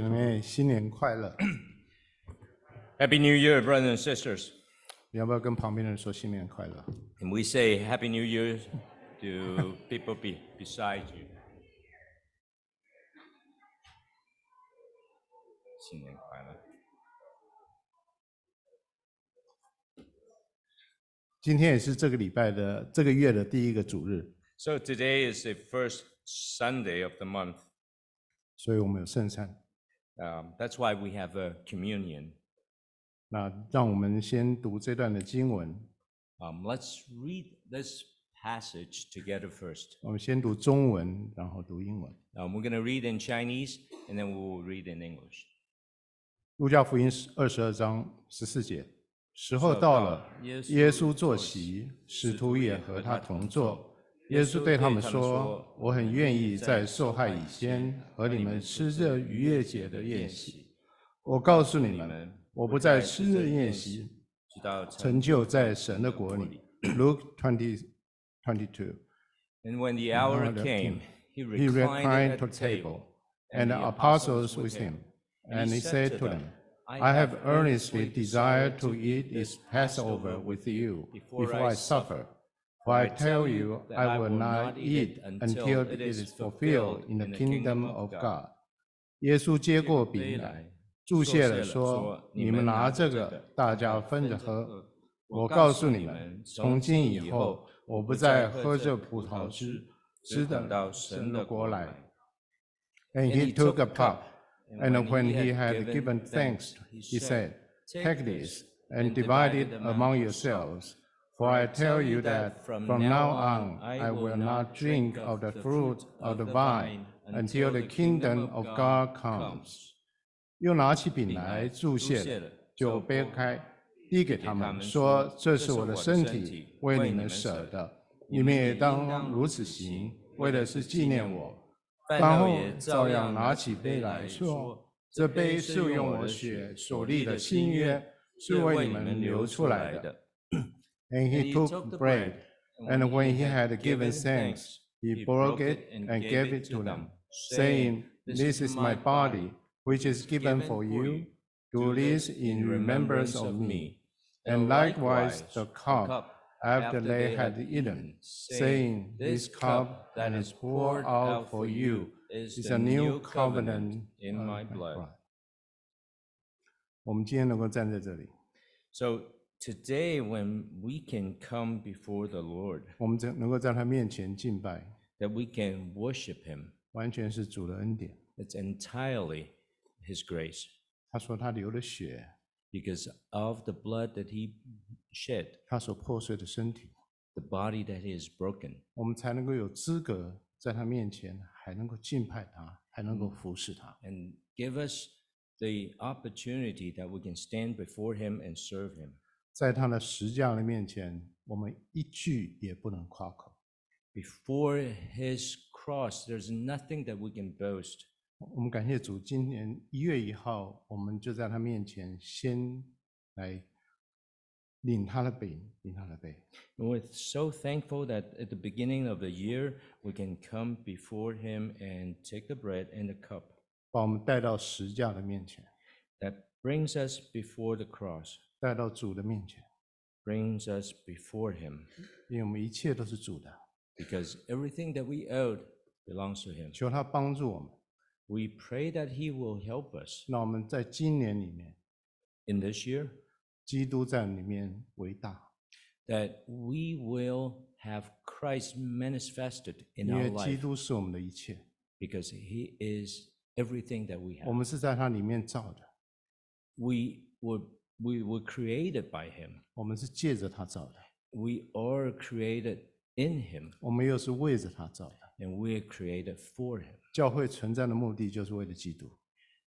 姐妹，新年快乐！Happy New Year, brothers and sisters. 你要不要跟旁边的人说新年快乐？And we say Happy New Year to people be, beside you. 新年快乐。今天也是这个礼拜的这个月的第一个主日，So today is the first Sunday of the month. 所以我们有圣餐。Um, that's why we have a communion. 那让我们先读这段的经文，Um, let's read this passage together first. 我们先读中文，然后读英文。Um, we're going to read in Chinese and then we will read in English. 路加福音二十二章十四节，时候到了，耶稣坐席，使徒也和他同坐。耶稣对他们说：“我很愿意在受害以前和你们吃这逾越节的宴席。我告诉你们，我不再吃这宴席，直到成就在神的国里。” Luke twenty twenty two. And when the hour hour came, he He reclined reclined at to the table, table, and the apostles with him. And he said to them, I have earnestly desired to eat this Passover with you before I suffer. For I tell you, I will not eat until it is fulfilled in the kingdom of God. 耶稣接过饼来，注谢了说：“你们拿这个，大家分着喝。我告诉你们，从今以后，我不再喝这葡萄汁，直等到神的国来。” And he took a cup, and when he had given thanks, he said, Take this and divide it among yourselves. For I tell you that from now on I will not drink of the fruit of the vine until the kingdom of God comes. 又拿起饼来祝谢了，就掰开，递给他们，说：“这是我的身体，为你们舍的，你们也当如此行，为的是纪念我。”饭后照样拿起杯来说：“这杯是用我血所立的新约，是为你们流出来的。” And he took bread, and when he had given thanks, he broke it and gave it to them, saying, This is my body, which is given for you. Do this in remembrance of me. And likewise the cup after they had eaten, saying, This cup that is poured out for you is a new covenant in my blood. 我们今天能够站在这里， So today, when we can come before the Lord, 我们能够在他面前敬拜， that we can worship Him, 完全是主的恩典。 it's entirely His grace 他说他流了血， because of the blood that He shed, 他所破碎的身体， the body that He has broken. 我们才能够有资格在他面前，还能够敬拜他，还能够服侍他。 and give us the opportunity that we can stand before him and serve him. 在他的十架的面前，我们一句也不能夸口。Before his cross, there's nothing that we can boast. 我们感谢主，今年一月一号，我们就在他面前先来领他的饼，领他的杯。And we're so thankful that at the beginning of the year, we can come before him and take the bread and the cup 把我们带到十架的面前，that brings us before the cross, 带到主的面前， brings us before him, 因为我们一切都是主的， because everything that we owed belongs to him. 求他帮助我们。 We pray that he will help us 那我们在今年里面， in this year, 基督在里面为大， that we will have Christ manifested in 因 our 为基 life 督是我们的一切， because he is everything that we 我 have. 们是在他里面造的， We were, we were created by him. 我们是借着他造的， We are created in him 我们又是为着他造的。 and we are created for him. 教会存在的目的就是为了基督，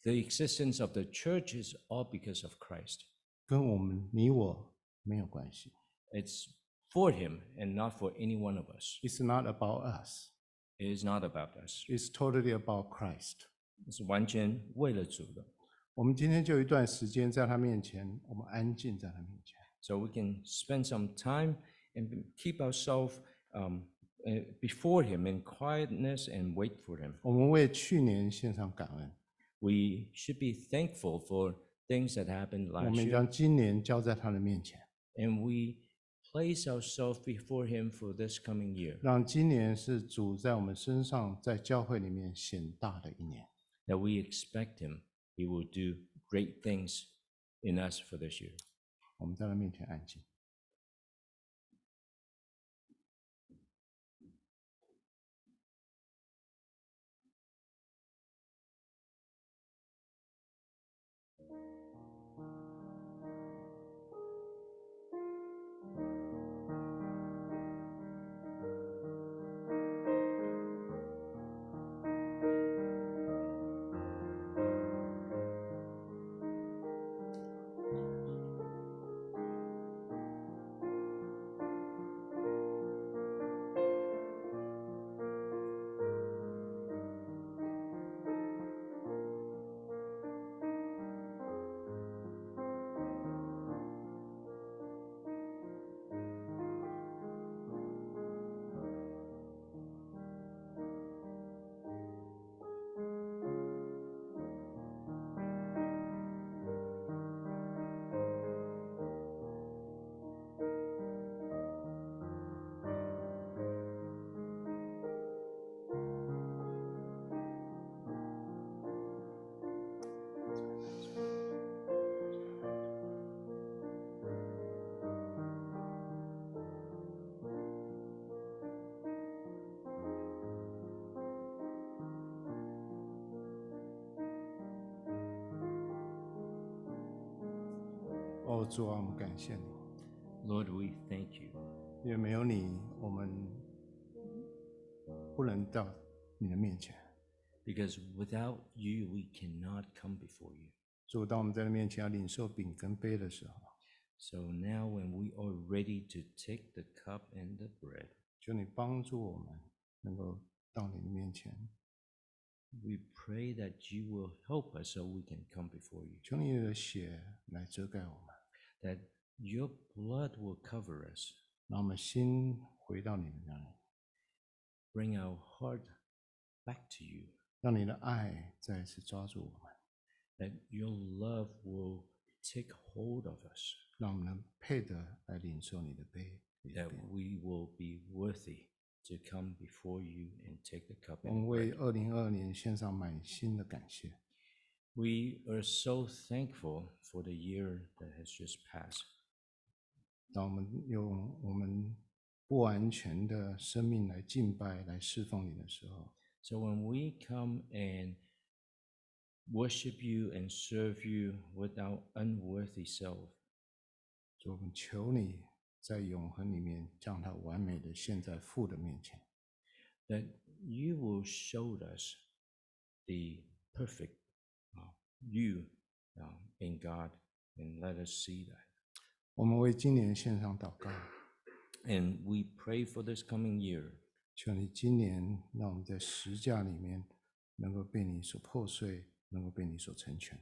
The existence of the church is all because of Christ. 跟我们你我没有关系。 It's for him and not for any one of us. It's not about us. It is not about us. It's totally about Christ. 是完全为了主的。 我们今天就一段时间在他面前，我们安静在他面前，So we can spend some time and keep ourselves um, uh, before Him in quietness and wait for Him. 我们为去年献上感恩，we should be thankful for things that happened last 们 year. 将今年交在他的面前，And we place ourselves before Him for this coming year, 让今年是主在我们身上，在教会里面显大的一年。that we expect Him. He will do great things in us for this year. 我们在他面前安静。 主啊，我们感谢你， Lord, we thank you 因为没有你，我们不能到你的面前。 because without you, we cannot come before you. 主，当我们在你面前要领受饼跟杯的时候， So now, when we are ready to take the cup and the bread, 求你帮助我们能够到你的面前， we pray that you will help us so we can come before you, 求你的血来遮盖我们， that your blood will cover us, 让我们心回到你的那里， bring our heart back to you, 让你的爱再一次抓住我们， that your love will take hold of us, 让我们能配得来领受你的杯。你的 that 饼 we will be worthy to come before you and take the cup 我 and 们 the 为 bread. 二零二二年献上满心的感谢。 We are so thankful for the year that has just passed. 当我们用我们不完全的生命来敬拜、来侍奉你的时候， So when we come and worship you and serve you with our unworthy self, 主，我们求你在永恒里面将它完美的献在父的面前， that you will show us the perfect uh, you uh, in God and let us see that. 我们为今年献上祷告， And we pray for this coming year 求你今年让我们在十架里面能够被你所破碎，能够被你所成全。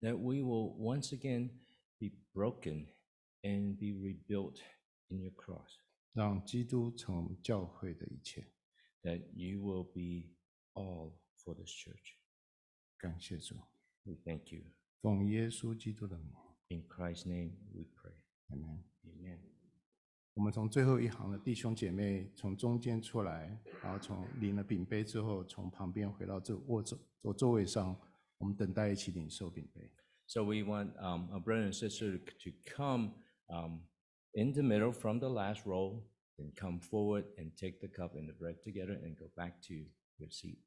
that we will once again be broken and be rebuilt in your cross, 让基督成为我们教会的一切。 that you will be all for this church. 感谢主， We thank you. 奉耶稣基督的名 In Christ's name we pray. ，Amen。 Amen. 我们从最后一行的弟兄姐妹从中间出来，然后从领了饼杯之后，从旁边回到这卧座座座位上，我们等待一起领受饼杯。 So we want um, our brother and sister to come um, in the middle from the last row, and come forward and take the cup and the bread together and go back to your seat.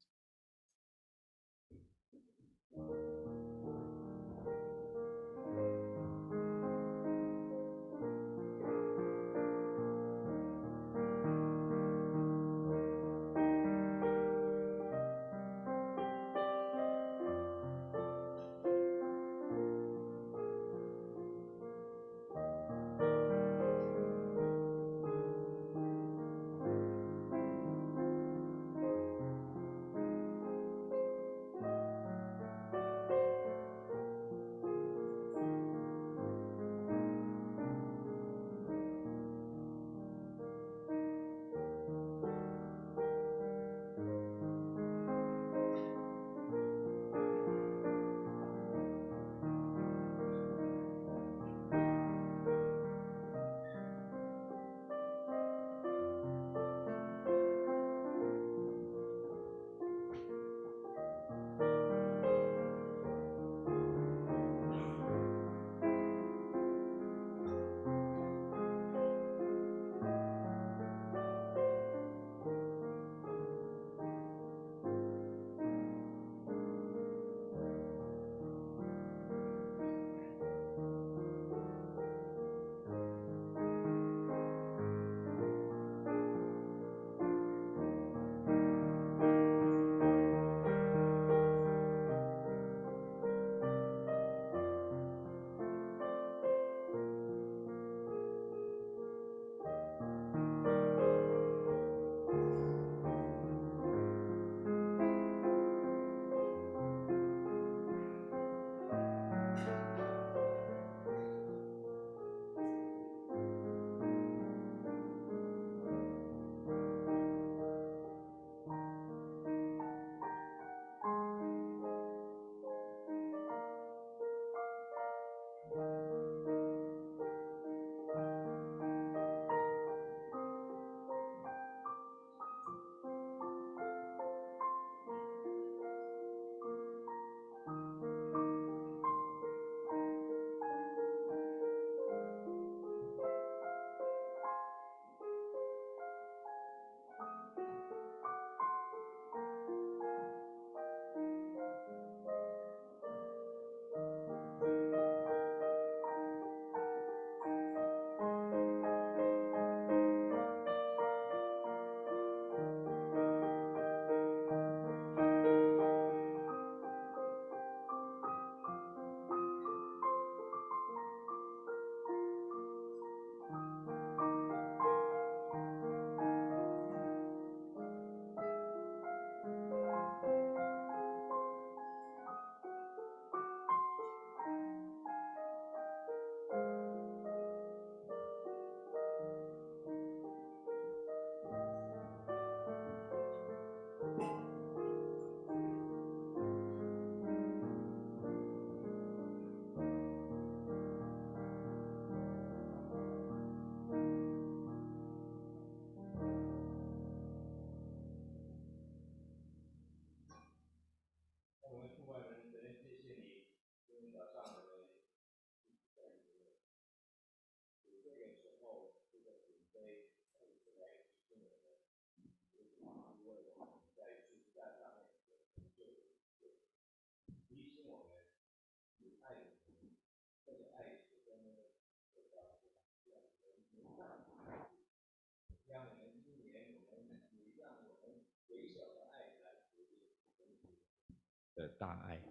大爱，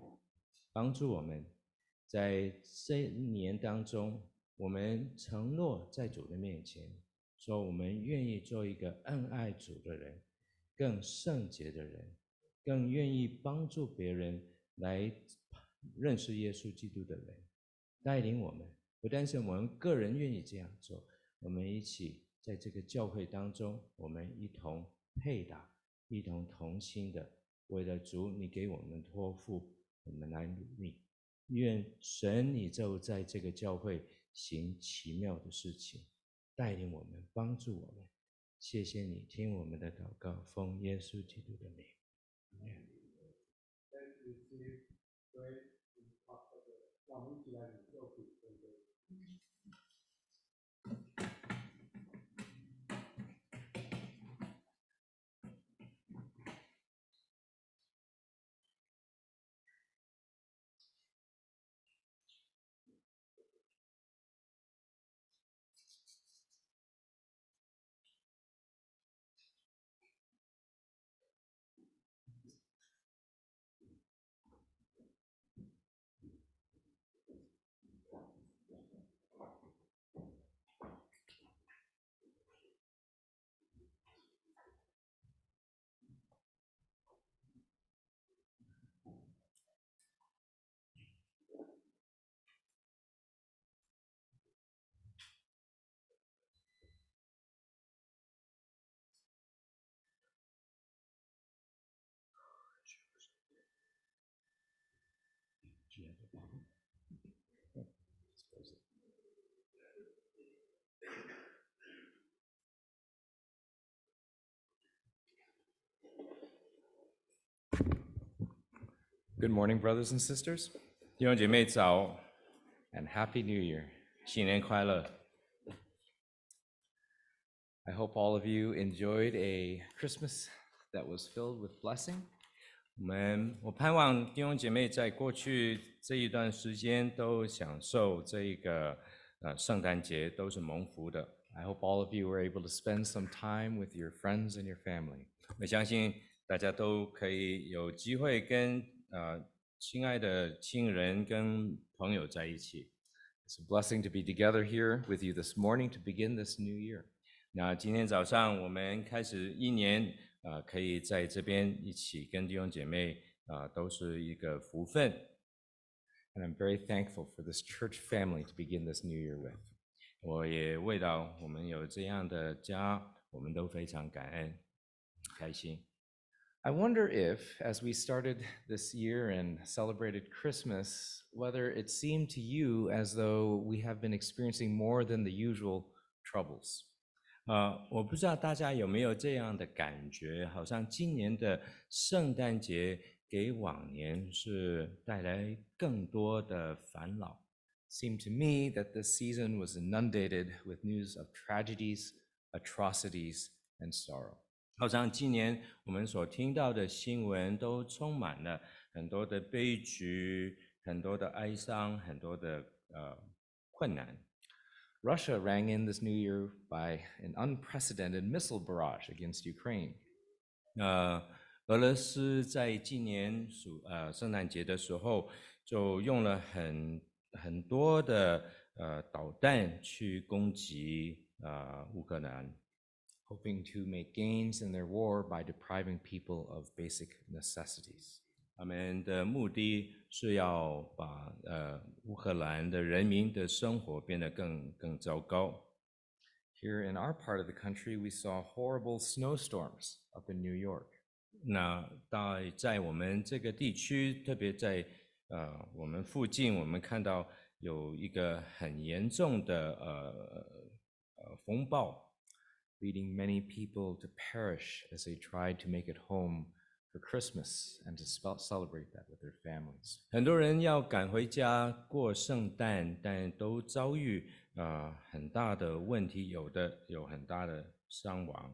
帮助我们在这一年当中，我们承诺在主的面前，说我们愿意做一个恩爱主的人，更圣洁的人，更愿意帮助别人来认识耶稣基督的人，带领我们。不但是我们个人愿意这样做，我们一起在这个教会当中，我们一同配搭，一同同心的，为了主你给我们托付，我们来努力。愿神你就在这个教会行奇妙的事情，带领我们，帮助我们。谢谢你听我们的祷告，奉耶稣基督的名。Amen Good morning, brothers and sisters, 弟兄姐妹早 and Happy New Year. 新年快乐！ I hope all of you enjoyed a Christmas that was filled with blessing. 我们我盼望弟兄姐妹在过去这一段时间都享受这一个呃圣诞节，都是蒙福的。 I hope all of you were able to spend some time with your friends and your family. 我相信大家都可以有机会跟 呃亲爱的亲人跟朋友在一起。 It's a blessing to be together here with you this morning to begin this new year. 那今天早上我们开始一年，呃，可以在这边一起跟弟兄姐妹，啊、都是一个福分。 And I'm very thankful for this church family to begin this new year with. 我也为到我们有这样的家，我们都非常感恩，开心。 I wonder if, as we started this year and celebrated Christmas, whether it seemed to you as though we have been experiencing more than the usual troubles. 呃，我不知道大家有没有这样的感觉，好像今年的圣诞节给往年是带来更多的烦恼。 seemed to me that this season was inundated with news of tragedies, atrocities, and sorrow. 好像今年我们所听到的新闻都充满了很多的悲剧、很多的哀伤、很多的呃困难。Russia rang in this new year by an unprecedented missile barrage against Ukraine. 呃，俄罗斯在今年暑呃圣诞节的时候，就用了很很多的呃导弹去攻击呃乌克兰，hoping to make gains in their war by depriving people of basic necessities. 他们的目的是要把呃乌克兰的人民的生活变得更更糟糕。 Here in our part of the country, we saw horrible snowstorms up in New York. 那在在我们这个地区，特别在呃我们附近，我们看到有一个很严重的呃呃风暴， leading many people to perish as they tried to make it home for Christmas and to spel- celebrate that with their families. 很多人要赶回家过圣诞，但都遭遇呃很大的问题，有的有很大的伤亡。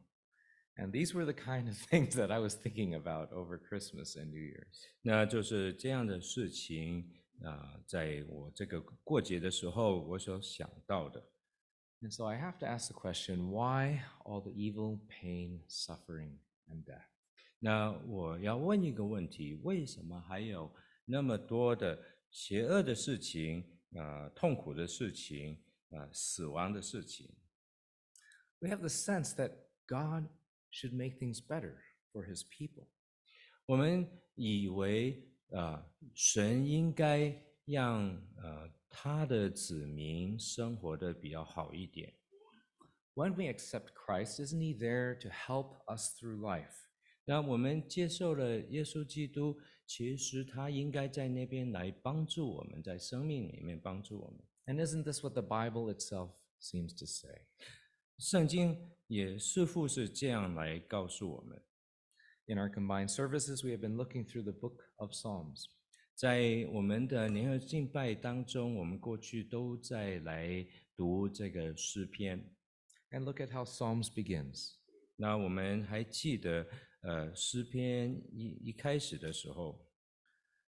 And these were the kind of things that I was thinking about over Christmas and New Year's. 那就是这样的事情啊、在我这个过节的时候，我所想到的。 And so I have to ask the question why all the evil, pain, suffering, and death? 那我要问一个问题：为什么还有那么多的邪恶的事情、呃痛苦的事情、呃死亡的事情？ We have the sense that God should make things better for his people. 我们以为啊、呃神应该让呃 他的子民生活的比较好一点。 When we accept Christ, isn't he there to help us through life? 那我们接受了耶稣基督，其实他应该在那边来帮助我们，在生命里面帮助我们。 And isn't this what the Bible itself seems to say? 圣经也似乎是这样来告诉我们。 In our combined services, we have been looking through the book of Psalms. 在我们的联合敬拜当中，我们过去都在来读这个诗篇。 And look at how Psalms begins. 那我们还记得，呃，诗篇一一开始的时候，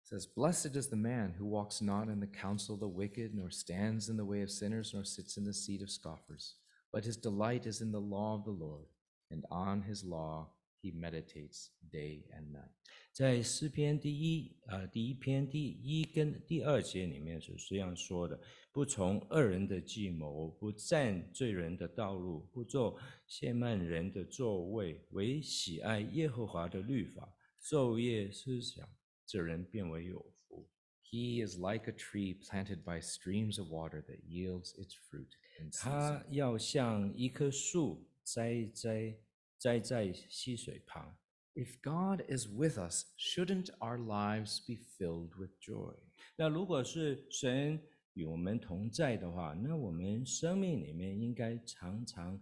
It says, Blessed is the man who walks not in the counsel of the wicked, nor stands in the way of sinners, nor sits in the seat of scoffers. But his delight is in the law of the Lord, and on his law he meditates day and night. 在诗篇第一呃第一篇第一跟第二节里面是这样说的：不从恶人的计谋，不占罪人的道路，不做亵慢人的座位，唯喜爱耶和华的律法，昼夜思想，这人变为有福。He is like a tree planted by streams of water that yields its fruit in season. 他要像一棵树栽栽栽在溪水旁。 If God is with us, shouldn't our lives be filled with joy? 那如果是神与我们同在的话，那我们生命里面应该常常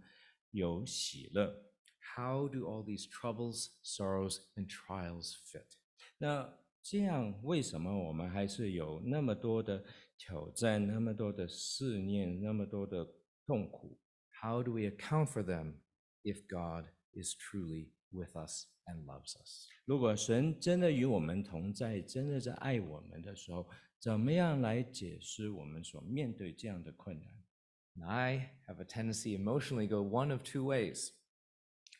有喜乐。 How do all these troubles, sorrows, and trials fit? 那这样，为什么我们还是有那么多的挑战，那么多的试炼，那么多的痛苦？ How do we account for them if God is truly with us and loves us? 如果神真的与我们同在，真的在爱我们的时候，怎么样来解释我们所面对这样的困难？ And I have a tendency emotionally go one of two ways.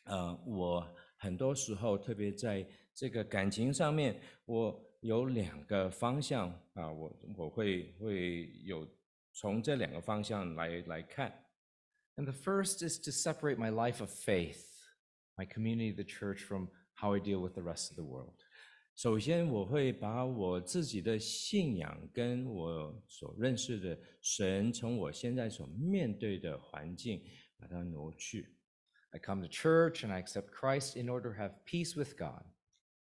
呃，我很多时候，特别在这个感情上面，我有两个方向啊，我我会会有从这两个方向来来看。 And the first is to separate my life of faith, my community, the church, from how I deal with the rest of the world. 首先，我会把我自己的信仰跟我所认识的神，从我现在所面对的环境把它挪去。 I come to church and I accept Christ in order to have peace with God.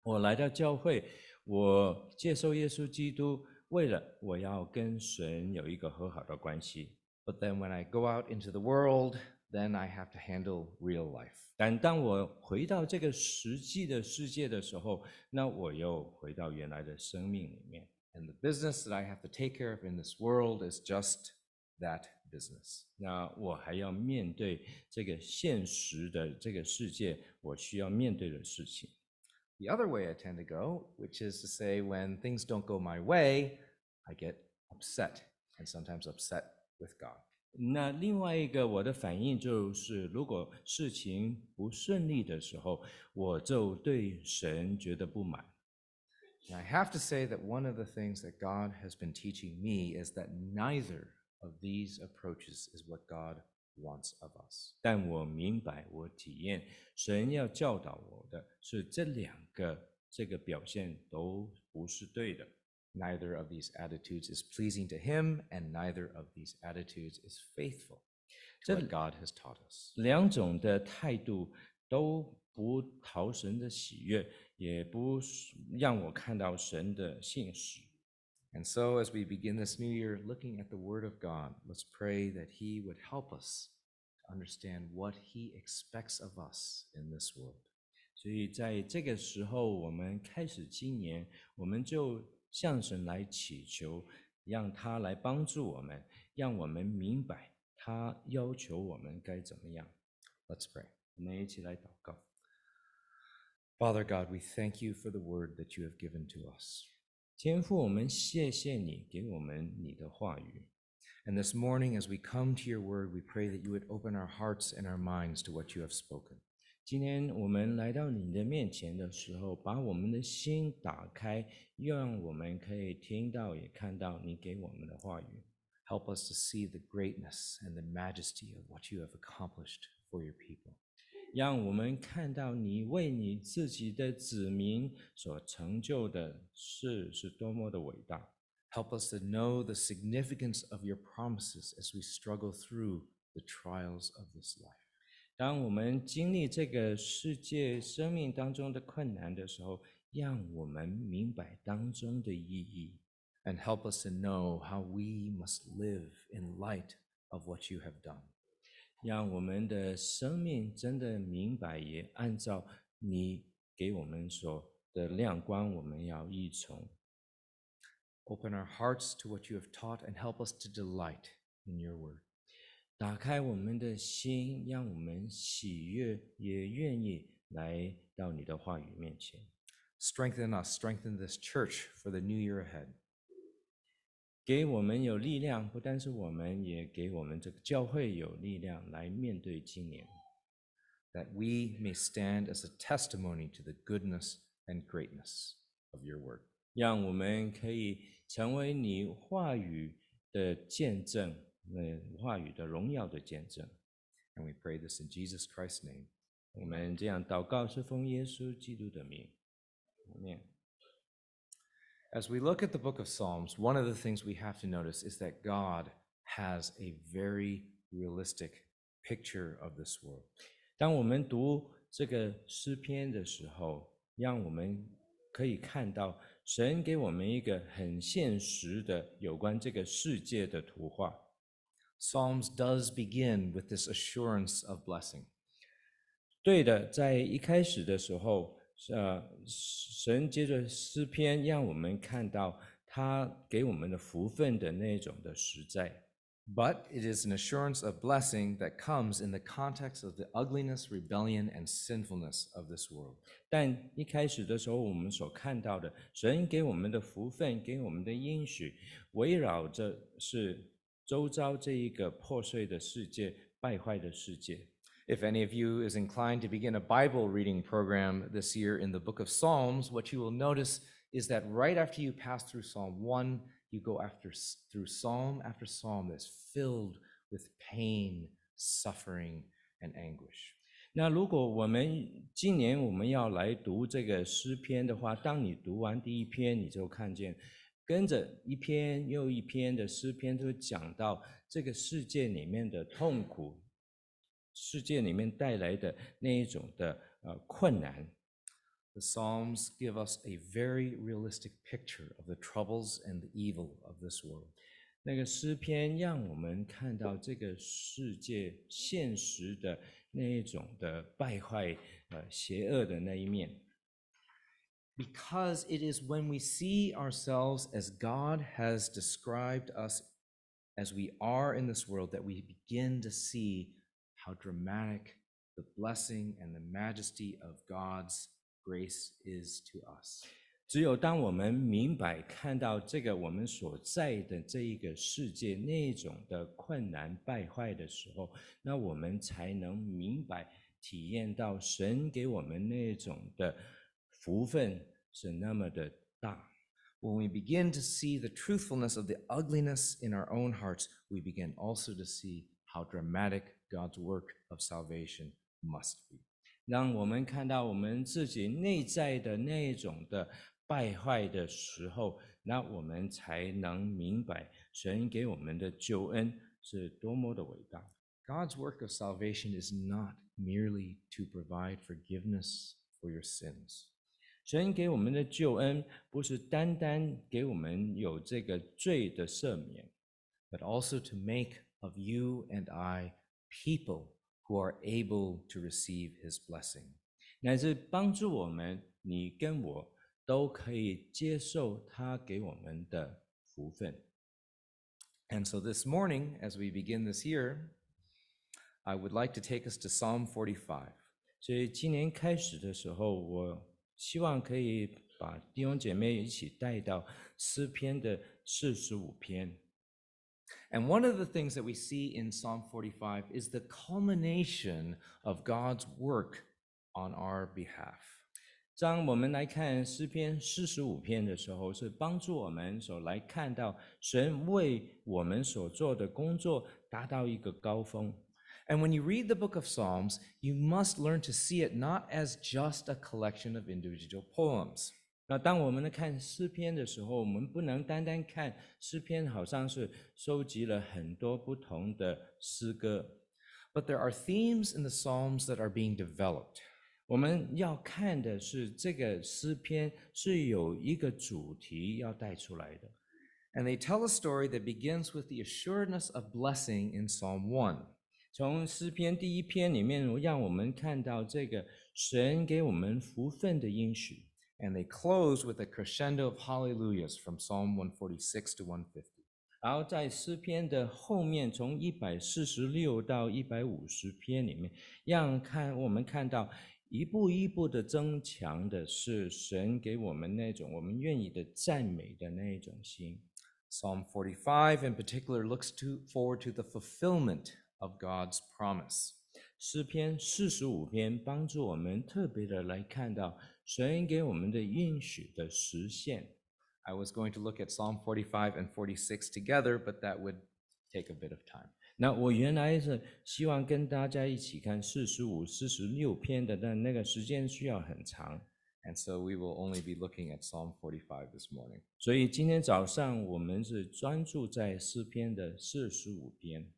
我来到教会，我接受耶稣基督，为了我要跟神有一个和好的关系。 But then when I go out into the world, then I have to handle real life. 但当我回到这个实际的世界的时候，那我又回到原来的生命里面。 And the business that I have to take care of in this world is just that business. 那我还要面对这个现实的这个世界，我需要面对的事情。 The other way I tend to go, which is to say, when things don't go my way, I get upset and sometimes upset with God. 那另外一个我的反应就是，如果事情不顺利的时候，我就对神觉得不满。I have to say that one of the things that God has been teaching me is that neither of these approaches is what God wants of us. 但我明白，我体验神要教导我的是这两个这个表现都不是对的。Neither of these attitudes is pleasing to Him, and neither of these attitudes is faithful to what God has taught us. 两种的态度都不讨神的喜悦，也不是让我看到神的信实。 And so, as we begin this new year looking at the Word of God, let's pray that He would help us to understand what He expects of us in this world. 所以在这个时候，我们开始今年，我们就 向神来祈求，让他来帮助我们，让我们明白他要求我们该怎么样。 Let's pray. 我们一起来祷告。 Father God, we thank you for the Word that you have given to us. 天父，我们谢谢你给我们你的话语。 And this morning, as we come to your Word, we pray that you would open our hearts and our minds to what you have spoken. 今天我们来到你的面前的时候，把我们的心打开，让我们可以听到也看到你给我们的话语。 Help us to see the greatness and the majesty of what you have accomplished for your people. 让我们看到你为你自己的子民所成就的事是多么的伟大。 Help us to know the significance of your promises as we struggle through the trials of this life. 当我们经历这个世界生命当中的困难的时候，让我们明白当中的意义， And help us to know how we must live in light of what you have done. 让我们的生命真的明白，也按照你给我们所的亮光，我们要依从。 Open our hearts to what you have taught and help us to delight in your word. 打开我们的心，让我们喜悦，也愿意来到你的话语面前。 Strengthen us, strengthen this church for the new year ahead. 给我们有力量，不单是我们，也给我们这个教会有力量来面对今年。 that we may stand as a testimony to the goodness and greatness of your word. 让我们可以成为你话语的见证， 呃，话语的荣耀的见证。And we pray this in Jesus Christ's name. 我们这样祷告，是奉耶稣基督的名。阿门。As we look at the book of Psalms, one of the things we have to notice is that God has a very realistic picture of this world. 当我们读这个诗篇的时候，让我们可以看到神给我们一个很现实的有关这个世界的图画。Psalms does begin with this assurance of blessing. 对的，在一开始的时候，呃，神接着诗篇让我们看到他给我们的福分的那种的实在。 But it is an assurance of blessing that comes in the context of the ugliness, rebellion, and sinfulness of this world. 但一开始的时候，我们所看到的，神给我们的福分，给我们的应许，围绕着是 周遭这一个破碎的世界、败坏的世界。 If any of you is inclined to begin a Bible reading program this year in the book of Psalms, what you will notice is that right after you pass through Psalm 1, you go after through psalm after psalm that's filled with pain, suffering, and anguish. 那如果我们今年我们要来读这个诗篇的话，当你读完第一篇，你就看见 跟着一篇又一篇的诗篇，都讲到这个世界里面的痛苦，世界里面带来的那一种的呃困难。The Psalms give us a very realistic picture of the troubles and the evil of this world. 那个诗篇让我们看到这个世界现实的那一种的败坏，呃，邪恶的那一面。Because it is when we see ourselves as God has described us as we are in this world that we begin to see how dramatic the blessing and the majesty of God's grace is to us. 只有当我们明白看到这个我们所在的这一个世界那种的困难败坏的时候，那我们才能明白体验到神给我们那种的 福分是那么的大。 When we begin to see the truthfulness of the ugliness in our own hearts, we begin also to see how dramatic God's work of salvation must be. 让我们看到我们自己内在的那种的败坏的时候，那我们才能明白神给我们的救恩是多么的伟大。 God's work of salvation is not merely to provide forgiveness for your sins. 神给我们的救恩，不是单单给我们有这个罪的赦免， but also to make of you and I people who are able to receive his blessing. 乃至帮助我们，你跟我都可以接受他给我们的福分。 And so this morning, as we begin this year, I would like to take us to Psalm 45. 所以今年开始的时候，我 希望可以把弟兄姐妹一起带到诗篇的四十五篇。And one of the things that we see in Psalm 45 is the culmination of God's work on our behalf. 当我们来看诗篇四十五篇的时候，是帮助我们所来看到神为我们所做的工作达到一个高峰。And when you read the book of Psalms, you must learn to see it not as just a collection of individual poems. 那当我们来看诗篇的时候，我们不能单单看诗篇，好像是收集了很多不同的诗歌， But there are themes in the Psalms that are being developed. 我们要看的是这个诗篇是有一个主题要带出来的。 And they tell a story that begins with the assuredness of blessing in Psalm 1. 从诗篇第一篇里面，让我们看到这个神给我们福分的应许。And they close with a crescendo of hallelujahs from Psalm 146 to 150. 然后在诗篇的后面，从一百四十六到一百五十篇里面，让看我们看到一步一步的增强的是神给我们那种我们愿意的赞美的那一种心。Psalm 45 in particular looks to, forward to the fulfillment of God's promise. 诗篇四十五篇帮助我们特别的来看到神给我们的应许的实现。 I was going to look at Psalm 45 and 46 together, but that would take a bit of time. 那我原来是希望跟大家一起看四十五、四十六篇的，但那个时间需要很长， And so we will only be looking at Psalm 45 this morning. 所以今天早上我们是专注在诗篇的四十五篇。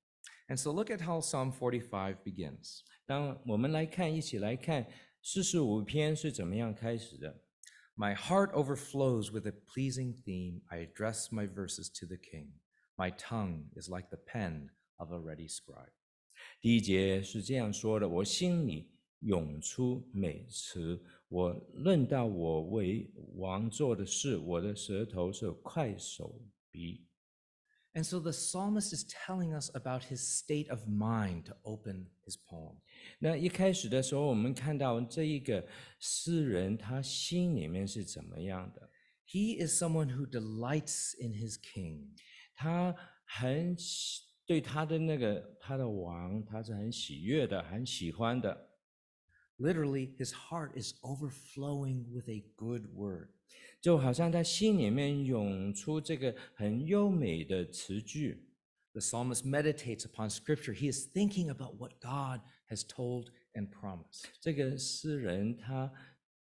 And so look at how Psalm 45 begins. 当我们来看，一起来看四十五篇是怎么样开始的。 My heart overflows with a pleasing theme. I address my verses to the king. My tongue is like the pen of a ready scribe. 第一节是这样说的：“我心里涌出美词，我论到我为王做的事，我的舌头是快手笔。” And so the psalmist is telling us about his state of mind to open his poem. 那一开始的时候，我们看到这一个诗人他心里面是怎么样的？ He is someone who delights in his king. 他很喜对他的那个他的王，他是很喜悦的，很喜欢的。 Literally, his heart is overflowing with a good word. 就好像他心里面涌出这个很优美的词句。 The psalmist meditates upon scripture. He is thinking about what God has told and promised. 这个诗人他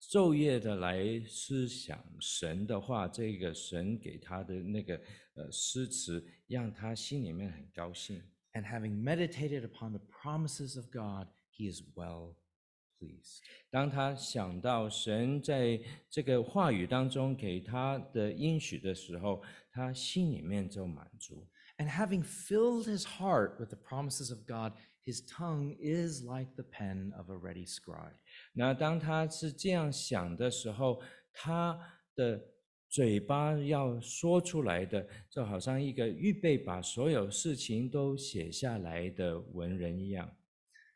昼夜的来思想神的话，这个神给他的那个呃诗词，让他心里面很高兴。 And having meditated upon the promises of God, he is well pleased. 当他想到神在这个话语当中给他的应许的时候，他心里面就满足。And having filled his heart with the promises of God, his tongue is like the pen of a ready scribe. 那当他是这样想的时候，他的嘴巴要说出来的，就好像一个预备把所有事情都写下来的文人一样。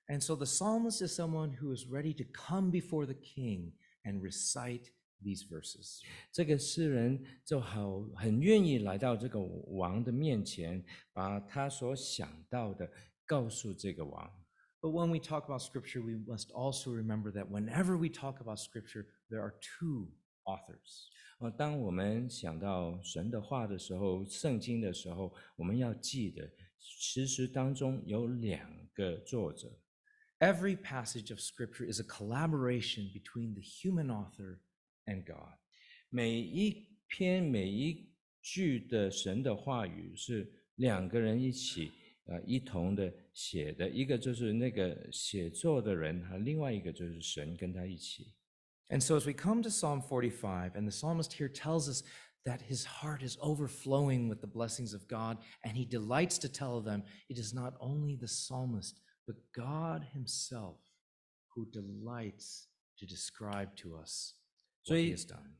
And so the psalmist is someone who is ready to come before the king and recite these verses. 这个诗人就好很愿意来到这个王的面前，把他所想到的告诉这个王。 But when we talk about scripture, we must also remember that whenever we talk about scripture, there are two authors. 呃，当我们想到神的话的时候，圣经的时候，我们要记得，其实当中有两个作者。 Every passage of scripture is a collaboration between the human author and God. 每一篇每一句的神的话语是两个人一起呃一同的写的，一个就是那个写作的人，哈，另外一个就是神跟他一起。 And so as we come to Psalm 45, and the psalmist here tells us that his heart is overflowing with the blessings of God, and he delights to tell them it is not only the psalmist, but God himself who delights to describe to us 所以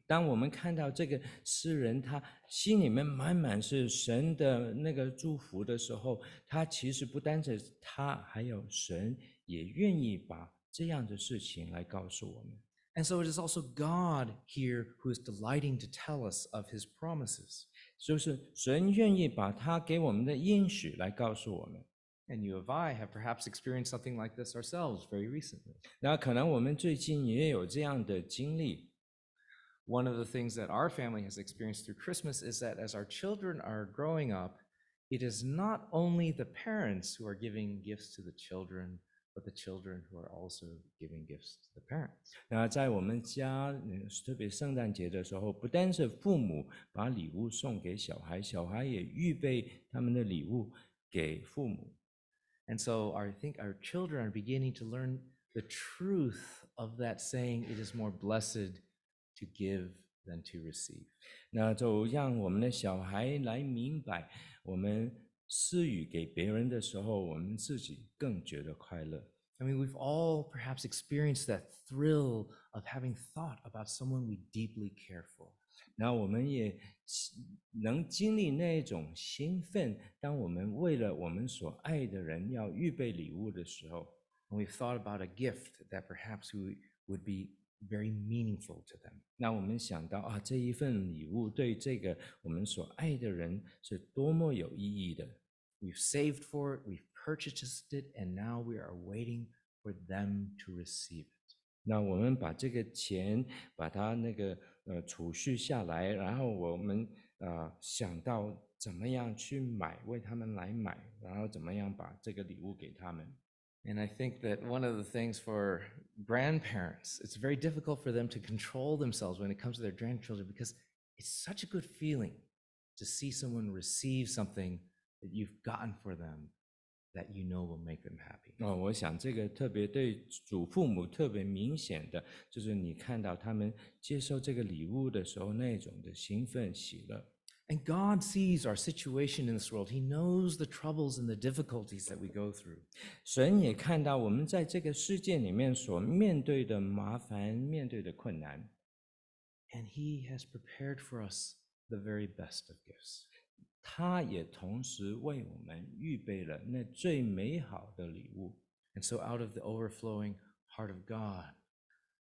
当我们看到这个诗人他心里面满满是神的那个祝福的时候，他其实不单是他，还有神也愿意把这样的事情来告诉我们。And so it is also God here who is delighting to tell us of his promises. 就是神愿意把他给我们的应许来告诉我们。And you of I have perhaps experienced something like this ourselves very recently. 那可能我们最近也有这样的经历。 One of the things that our family has experienced through Christmas is that as our children are growing up, it is not only the parents who are giving gifts to the children, but the children who are also giving gifts to the parents. 那在我们家，嗯特别圣诞节的时候，不单是父母把礼物送给小孩，小孩也预备他们的礼物给父母。 And so our- I think our children are beginning to learn the truth of that saying, it is more blessed to give than to receive. 那就让我们的小孩来明白，我们施予给别人的时候，我们自己更觉得快乐。 I mean, we've all perhaps experienced that thrill of having thought about someone we deeply care for. 那我们也喜 能经历那种兴奋，当我们为了我们所爱的人要预备礼物的时候，we've thought about a gift that perhaps we would be very meaningful to them. 那我们想到啊，这一份礼物对这个我们所爱的人是多么有意义的。We've saved for it, we've purchased it, and now we are waiting for them to receive it. 那我们把这个钱把它那个呃储蓄下来，然后我们呃想到怎么样去买，为他们来买，然后怎么样把这个礼物给他们。 And I think that one of the things for grandparents, it's very difficult for them to control themselves when it comes to their grandchildren because it's such a good feeling to see someone receive something that you've gotten for them that you know will make them happy. 哦，我想这个特别对祖父母特别明显的，就是你看到他们接受这个礼物的时候那种的兴奋喜乐。 And God sees our situation in this world. He knows the troubles and the difficulties that we go through. 神也看到我们在这个世界里面所面对的麻烦、面对的困难， And He has prepared for us the very best of gifts. 他也同时为我们预备了那最美好的礼物。And so, out of the overflowing heart of God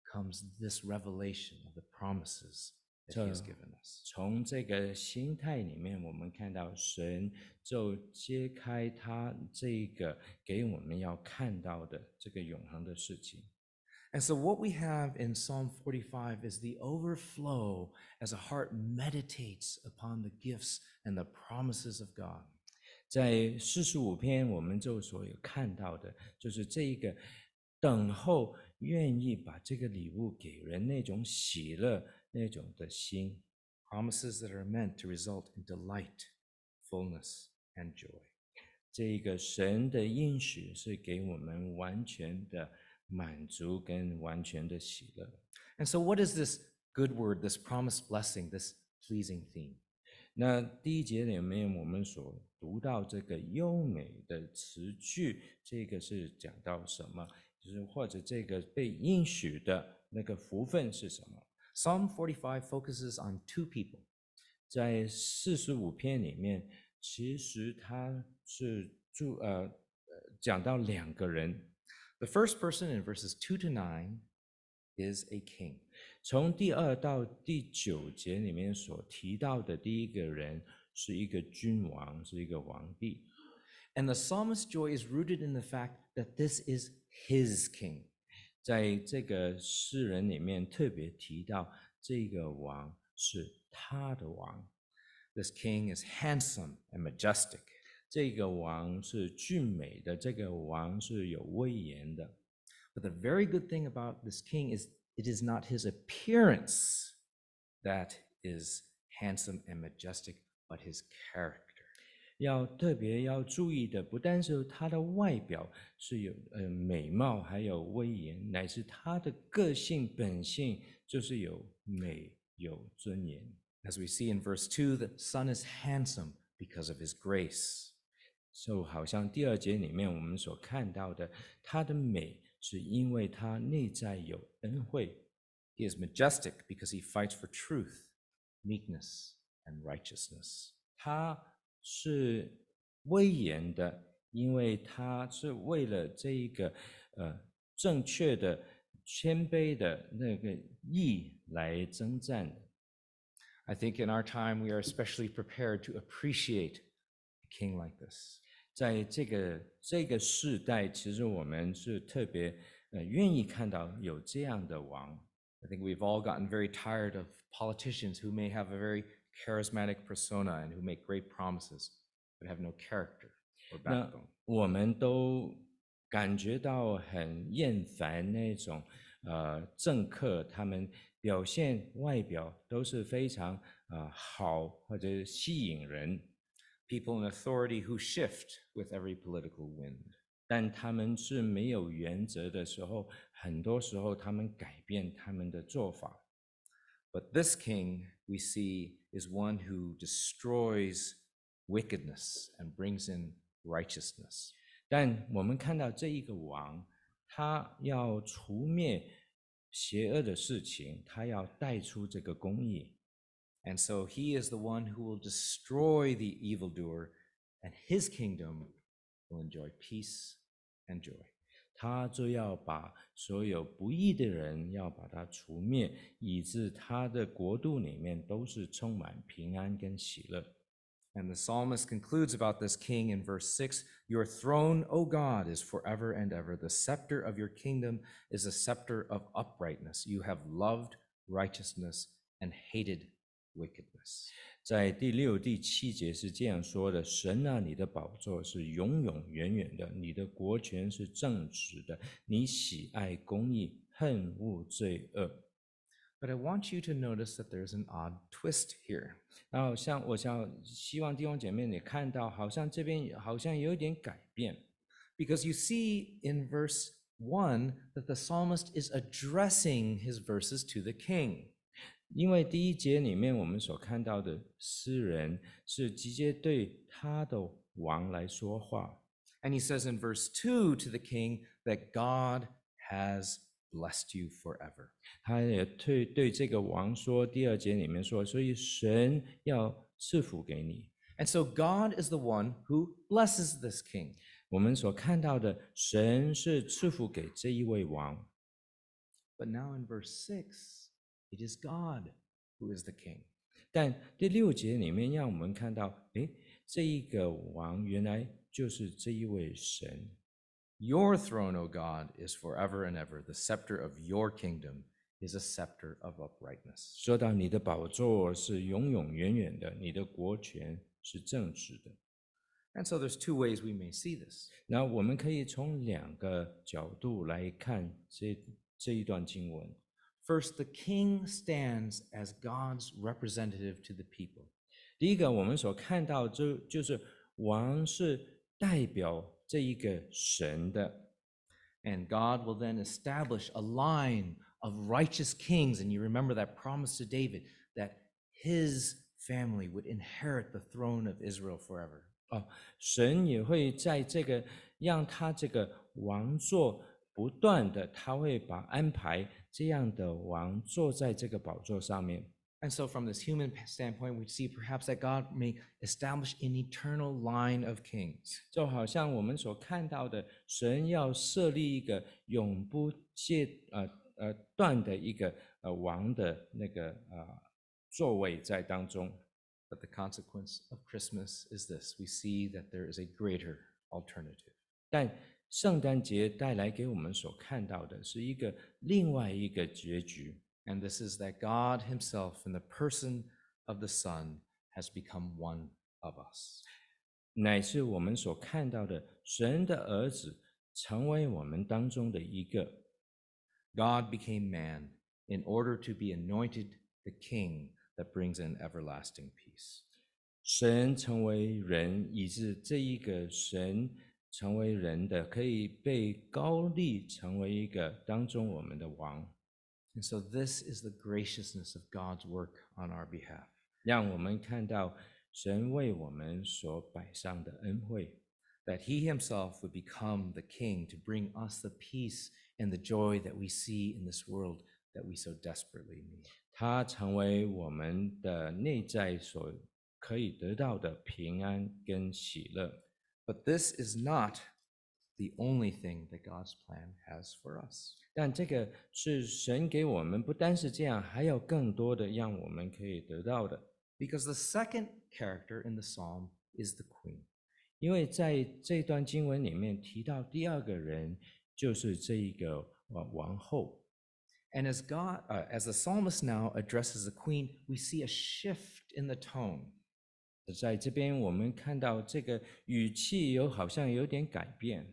comes this revelation of the promises that He has given us. 从这个心态里面，我们看到神就揭开他这个给我们要看到的这个永恒的事情。And so, what we have in Psalm 45 is the overflow as a heart meditates upon the gifts and the promises of God. 在四十五篇，我们就所有看到的，就是这一个等候，愿意把这个礼物给人那种喜乐那种的心。 Promises that are meant to result in delight, fullness, and joy. 这一个神的应许是给我们完全的 满足跟完全的喜乐。 And so, what is this good word, this promised blessing, this pleasing theme? 那第一节里面我们所读到这个优美的词句，这个是讲到什么？就是或者这个被应许的那个福分是什么？ Psalm 45 focuses on two people 在四十五篇里面，其实它是注呃呃讲到两个人， The first person in verses 2 to 9 is a king. 从第二到第九节里面所提到的第一个人是一个君王，是一个皇帝。 And the psalmist's joy is rooted in the fact that this is his king. 在这个诗人里面特别提到，这个王是他的王， This king is handsome and majestic. 这个王是俊美的，这个王是有威严的。 But the very good thing about this king is it is not his appearance that is handsome and majestic, but his character. 要特别要注意的，不单是他的外表是有呃美貌，还有威严，乃是他的个性本性就是有美有尊严。 As we see in verse 2, the son is handsome because of his grace. 就好像第二节里面我们所看到的，他的美是因为他内在有恩惠， He is majestic because he fights for truth, meekness, and righteousness. 他是威严的，因为他是为了这一个呃正确的、谦卑的那个义来征战的。 I think in our time we are especially prepared to appreciate a king like this. 在这个这个世代，其实我们是特别呃愿意看到有这样的王。I think we've all gotten very tired of politicians who may have a very charismatic persona and who make great promises but have no character or 那 backbone. 我们都感觉到很厌烦那种呃政客，他们表现外表都是非常啊、呃好或者吸引人，People in authority who shift with every political wind. 但他们是没有原则的时候，很多时候他们改变他们的做法。 But this king we see is one who destroys wickedness and brings in righteousness. 但我们看到这一个王，他要除灭邪恶的事情，他要带出这个公义。 And so he is the one who will destroy the evildoer, and his kingdom will enjoy peace and joy. 他就要把所有不义的人要把他除灭，以致他的国度里面都是充满平安跟喜乐。 And the psalmist concludes about this king in verse 6 Your throne, O God, is forever and ever. The scepter of your kingdom is a scepter of uprightness. You have loved righteousness and hated wickedness. 在第六、第七节是这样说的：神啊，你的宝座是永永远远的，你的国权是正直的，你喜爱公义，恨恶罪恶。 But I want you to notice that there's an odd twist here. 然后像我想希望弟兄姐妹你看到，好像这边好像有一点改变。 Because you see in verse 1 that the psalmist is addressing his verses to the king. 因为第一节里面我们所看到的诗人是直接对他的王来说话， And he says in verse 2 to the king that God has blessed you forever. 他也对对这个王说，第二节里面说，所以神要赐福给你。 And so God is the one who blesses this king. 我们所看到的神是赐福给这一位王， But now in verse 6, it is God who is the king. 但第六节里面让我们看到，诶，这一个王原来就是这一位神。 Your throne, O God, is forever and ever. The scepter of your kingdom is a scepter of uprightness. 说到你的宝座是永永远远的，你的国权是正直的。 And so there's two ways we may see this. 那我们可以从两个角度来看这这一段经文。 First, the king stands as God's representative to the people. 第一个，我们所看到就就是王是代表这一个神的， And God will then establish a line of righteous kings. And you remember that promise to David that his family would inherit the throne of Israel forever. 哦，神也会在这个让他这个王座 不断的，他会把安排这样的王坐在这个宝座上面。 And so, from this human p- standpoint, we see perhaps that God may establish an eternal line of kings. 就好像我们所看到的，神要设立一个永不戒呃呃断的一个呃王的那个呃座位在当中。 But the consequence of Christmas is this we see that there is a greater alternative. 但 圣诞节带来给我们所看到的是一个另外一个结局， And this is that God Himself, in the person of the Son, has become one of us. 乃是我们所看到的神的儿子成为我们当中的一个。 God became man in order to be anointed the King that brings in everlasting peace. 神成为人，以致这一个神 成为人的，可以被高立成为一个当中我们的王， And so, this is the graciousness of God's work on our behalf. 让我们看到神为我们所摆上的恩惠。 that he himself would become the king to bring us the peace and the joy that we see in this world that we so desperately need. 他成为我们的内在所可以得到的平安跟喜乐。 But this is not the only thing that God's plan has for us. 但这个是神给我们，不单是这样，还有更多的让我们可以得到的。 Because the second character in the psalm is the queen. 因为在这段经文里面提到第二个人就是这一个呃王后， And as God, uh, as the psalmist now addresses the queen, we see a shift in the tone. 在这边我们看到这个语气有好像有点改变。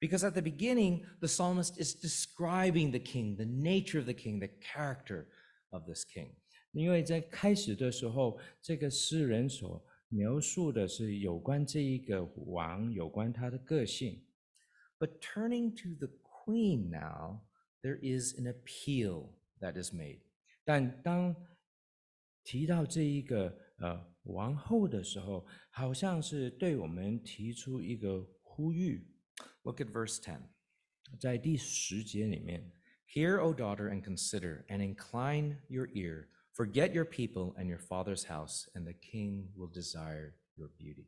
Because at the beginning, the psalmist is describing the king, the nature of the king, the character of this king. 因为在开始的时候，这个诗人所描述的是有关这一个王，有关他的个性。 But turning to the queen now, there is an appeal that is made. 但当提到这一个呃 王后的时候，好像是对我们提出一个呼吁，Look at verse ten，在第十节里面，Hear, O daughter, and consider, and incline your ear. Forget your people and your father's house, and the king will desire your beauty.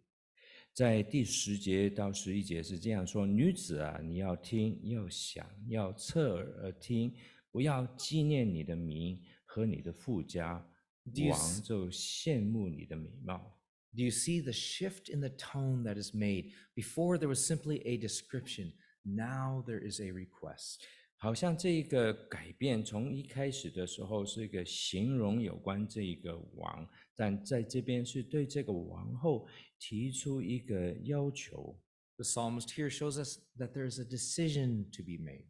在第十节到十一节是这样说：女子啊，你要听，要想，要侧耳而听，不要纪念你的名和你的富家，Do you 王 s- 就羡慕你的美貌。 Do you see the shift in the tone that is made? Before there was simply a description, now there is a request. 好像这个改变从一开始的时候是一个形容有关这一个王，但在这边是对这个王后提出一个要求， The psalmist here shows us that there is a decision to be made,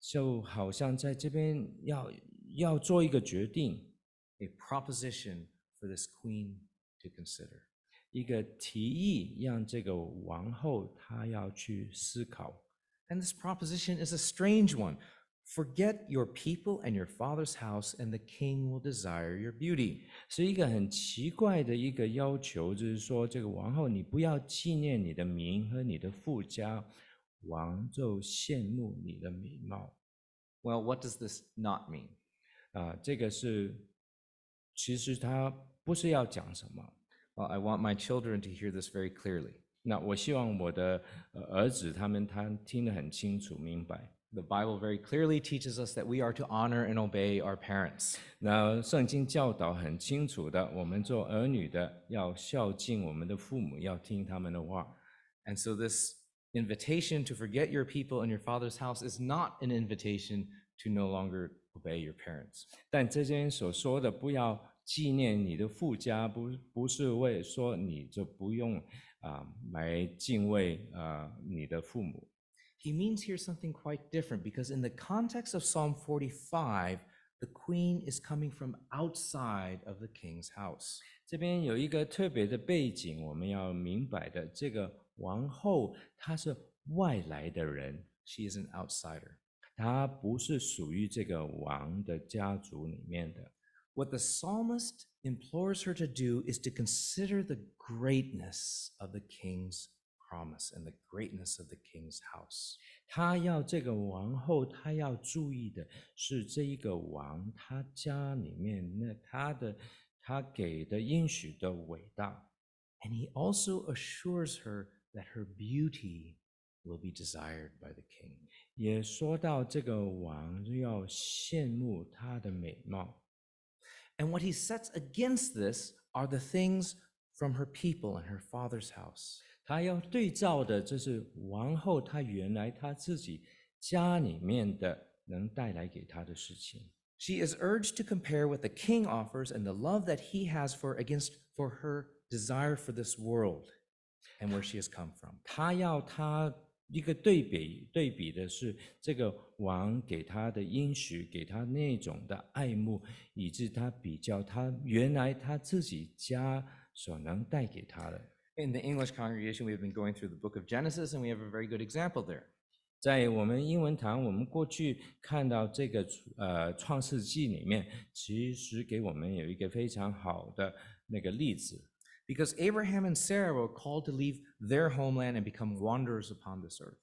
就好像在这边要要做一个决定， a proposition for this queen to consider. 一个提议，让这个王后她要去思考。 And this proposition is a strange one. Forget your people and your father's house, and the king will desire your beauty. 是一个很奇怪的一个要求，就是说，这个王后你不要纪念你的名和你的富家，王就羡慕你的美貌 Well, what does this not mean? 啊、这个是 其实他不是要讲什么。 Well, I want my children to hear this very clearly. 那我希望我的呃儿子他们他听得很清楚明白。 The Bible very clearly teaches us that we are to honor and obey our parents. 那圣经教导很清楚的，我们做儿女的要孝敬我们的父母，要听他们的话。 And so, this invitation to forget your people and your father's house is not an invitation to no longer obey your parents. 但这边所说的不要纪念你的富家，不不是为说你就不用啊、来敬畏啊、你的父母。 He means here something quite different because, in the context of Psalm 45, the queen is coming from outside of the king's house. 这边有一个特别的背景，我们要明白的，这个王后她是外来的人， She is an outsider. 她不是属于这个王的家族里面的。 What the psalmist implores her to do is to consider the greatness of the king's promise and the greatness of the king's house. 他要这个王后，她要注意的是这一个王，他家里面那他的他给的应许的伟大， And he also assures her that her beauty will be desired by the king. 也说到这个王要羡慕她的美貌。 And what he sets against this are the things from her people and her father's house. 他要对照的，这是王后她原来她自己家里面的能带来给她的事情。 She is urged to compare what the king offers and the love that he has for against for her desire for this world and where she has come from. 他要他 一个对比，对比的是这个王给他的应许，给他那种的爱慕，以致他比较他原来他自己家所能带给他的。In the English congregation, we've been going through the book of Genesis, and we have a very good example there. 在我们英文堂，我们过去看到这个呃《创世纪》里面，其实给我们有一个非常好的那个例子。Because Abraham and Sarah were called to leave their homeland and become wanderers upon this earth.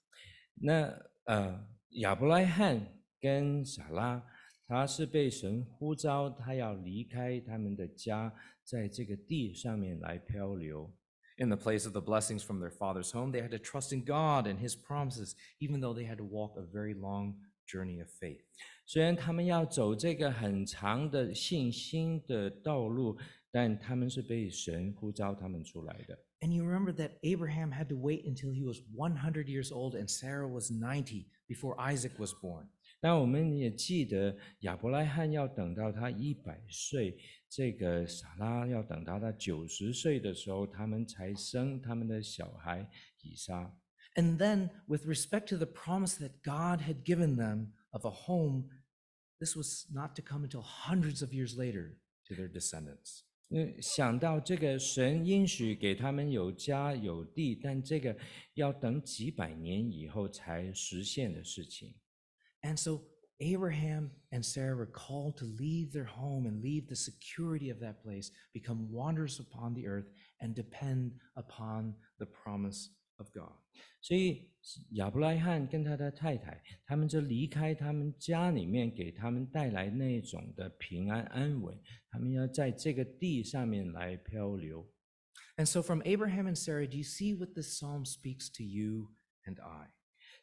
那呃，亚伯拉罕跟撒拉，他是被神呼召，他要离开他们的家，在这个地上面来漂流。 In the place of the blessings from their father's home, they had to trust in God and his promises, even though they had to walk a very long journey of faith. 虽然他们要走这个很长的信心的道路， 但他们是被神呼召他们出来的。 And you remember that Abraham had to wait until he was 100 years old and Sarah was 90 before Isaac was born. 但我们也记得亚伯拉罕要等到他一百岁，这个撒拉要等到他九十岁的时候，他们才生他们的小孩以撒。 And then, with respect to the promise that God had given them of a home, this was not to come until hundreds of years later to their descendants. 嗯，想到这个神应许给他们有家有地，但这个要等几百年以后才实现的事情。 And so Abraham and Sarah were called to leave their home and leave the security of that place, become wanderers upon the earth, and depend upon the promise of God. 所以亚伯拉罕跟他的太太，他们就离开他们家里面，给他们带来那种的平安安稳。他们要在这个地上面来漂流。 And so, from Abraham and Sarah, do you see what this psalm speaks to you and I?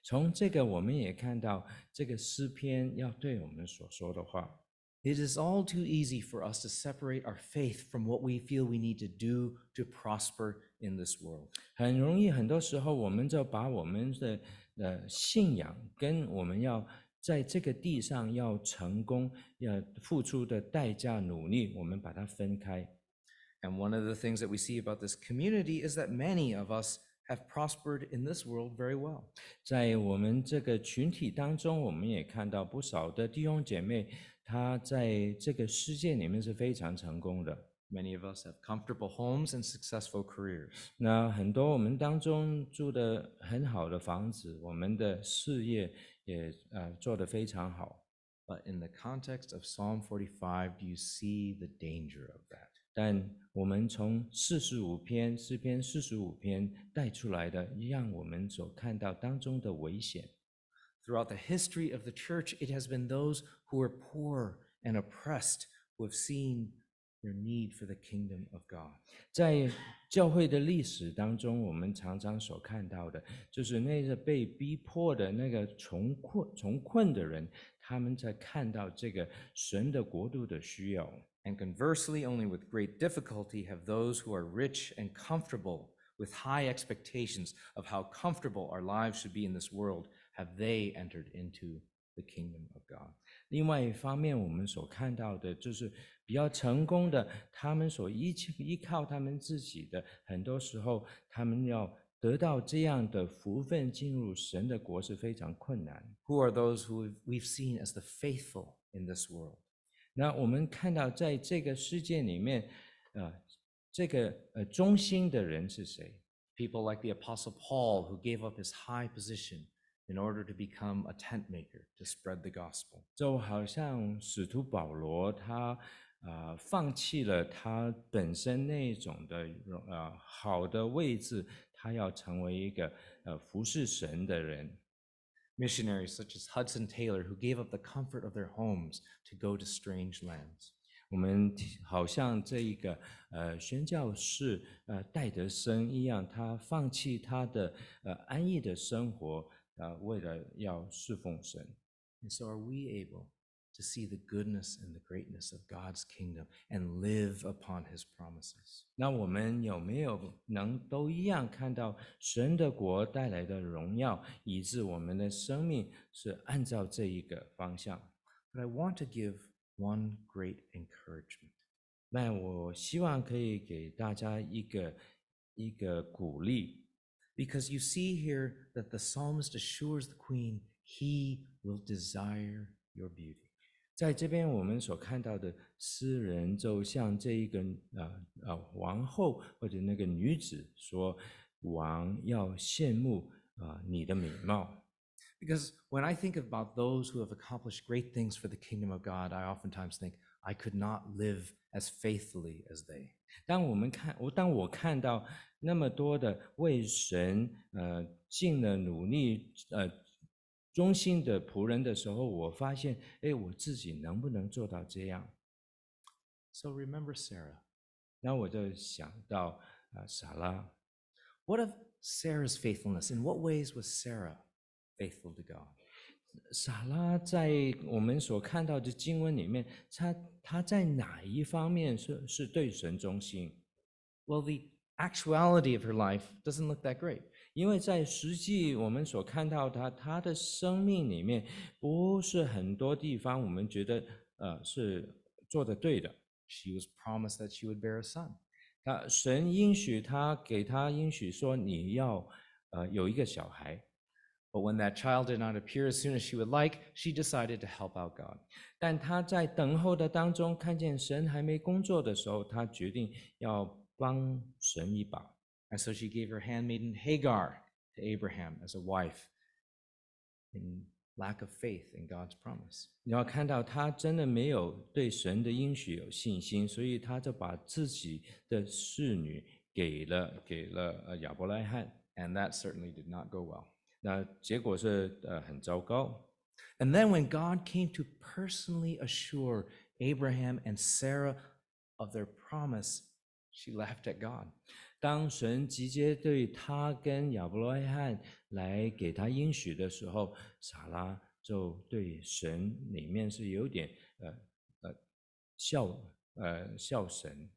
从这个，我们也看到这个诗篇要对我们所说的话。 It is all too easy for us to separate our faith from what we feel we need to do to prosper in this world. 很容易，很多时候我们就把我们的呃信仰跟我们要在这个地上要成功要付出的代价努力，我们把它分开。 And one of the things that we see about this community is that many of us have prospered in this world very well. 在我们这个群体当中，我们也看到不少的弟兄姐妹，他在这个世界里面是非常成功的。 Many of us have comfortable homes and successful careers. 那很多我们当中住的很好的房子，我们的事业也呃做得非常好。 But in the context of Psalm 45, do you see the danger of that? 但我们从四十五篇诗篇四十五篇带出来的，让我们所看到当中的危险。 Throughout the history of the church, it has been those who are poor and oppressed who have seen their need for the kingdom of God. 在教会的历史当中，我们常常所看到的，就是那个被逼迫的那个穷困穷困的人，他们在看到这个神的国度的需要。 And conversely, only with great difficulty have those who are rich and comfortable with high expectations of how comfortable our lives should be in this world, have they entered into the kingdom of God. 另外一方面，我们所看到的就是 比较成功的，他们所依靠依靠他们自己的，很多时候他们要得到这样的福分，进入神的国是非常困难。 Who are those who we've- we've seen as the faithful in this world? 那我们看到在这个世界里面，呃，这个呃忠心的人是谁？ People like the Apostle Paul, who gave up his high position in order to become a tent maker to spread the gospel. 就好像使徒保罗他 啊、呃放弃了他本身那种的呃好的位置，他要成为一个呃服侍神的人。Missionaries such as Hudson Taylor, who gave up the comfort of their homes to go to strange lands. 我们好像这一个呃宣教士呃戴德生一样，他放弃他的呃安逸的生活，呃为了要侍奉神。And so, are we able to see the goodness and the greatness of God's kingdom and live upon his promises? 那我们有没有能都一样看到神的国带来的荣耀，以致我们的生命是按照这一个方向？ But I want to give one great encouragement. 那我希望可以给大家一个一个鼓励， Because you see here that the psalmist assures the queen, he will desire your beauty. 在这边我们所看到的诗人，就像这一个呃呃王后或者那个女子说，王要羡慕啊、你的美貌。Because when I think about those who have accomplished great things for the kingdom of God, I oftentimes think, I could not live as faithfully as they. 当我们看我当我看到那么多的为神呃尽了努力呃忠心的仆人的时候，我发现，哎，我自己能不能做到这样？So remember Sarah. 那我就想到啊、撒拉，What of Sarah's faithfulness? In what ways was Sarah faithful to God? 撒拉在我们所看到的经文里面，他他在哪一方面是是对神忠心？Well, the actuality of her life doesn't look that great. 因为在实际我们所看到他他的生命里面，不是很多地方我们觉得呃是做的对的。She was promised that she would bear a son. 他神应许他给他应许说你要呃有一个小孩，But when that child did not appear as soon as she would like, she decided to help out God. 但他在等候的当中看见神还没工作的时候，他决定要帮神一把。And so she gave her handmaiden Hagar to Abraham as a wife in lack of faith in God's promise. 你要看到他真的没有对神的应许有信心，所以他就把自己的侍女给了给了呃亚伯拉罕。 And that certainly did not go well. 那结果是呃很糟糕。 And then when God came to personally assure Abraham and Sarah of their promise, she laughed at God. 当神直接对他跟亚伯拉罕来给他应许的时候，撒拉就对神里面是有点呃呃笑呃笑神。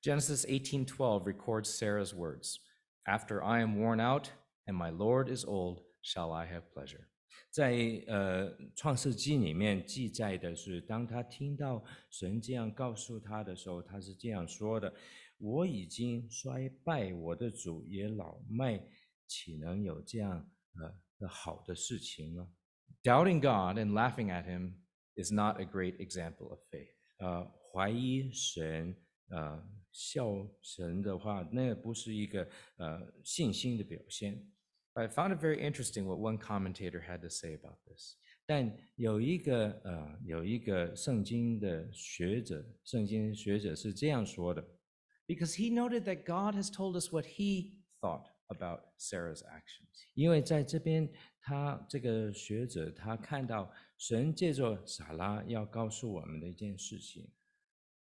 Genesis 18:12 records Sarah's words, "After I am worn out and my Lord is old, shall I have pleasure?" 在呃创世纪里面记载的是，当他听到神这样告诉他的时候，他是这样说的：“我已经衰败，我的主也老迈，岂能有这样呃的好的事情呢？” Doubting God and laughing at him is not a great example of faith. 呃，怀疑神，呃，笑神的话，那不是一个呃信心的表现。I found it very interesting what one commentator had to say about this. 但有一个呃，有一个圣经的学者，圣经学者是这样说的：Because he noted that God has told us what he thought about Sarah's actions. 因为在这边，他这个学者他看到神借着撒拉要告诉我们的一件事情。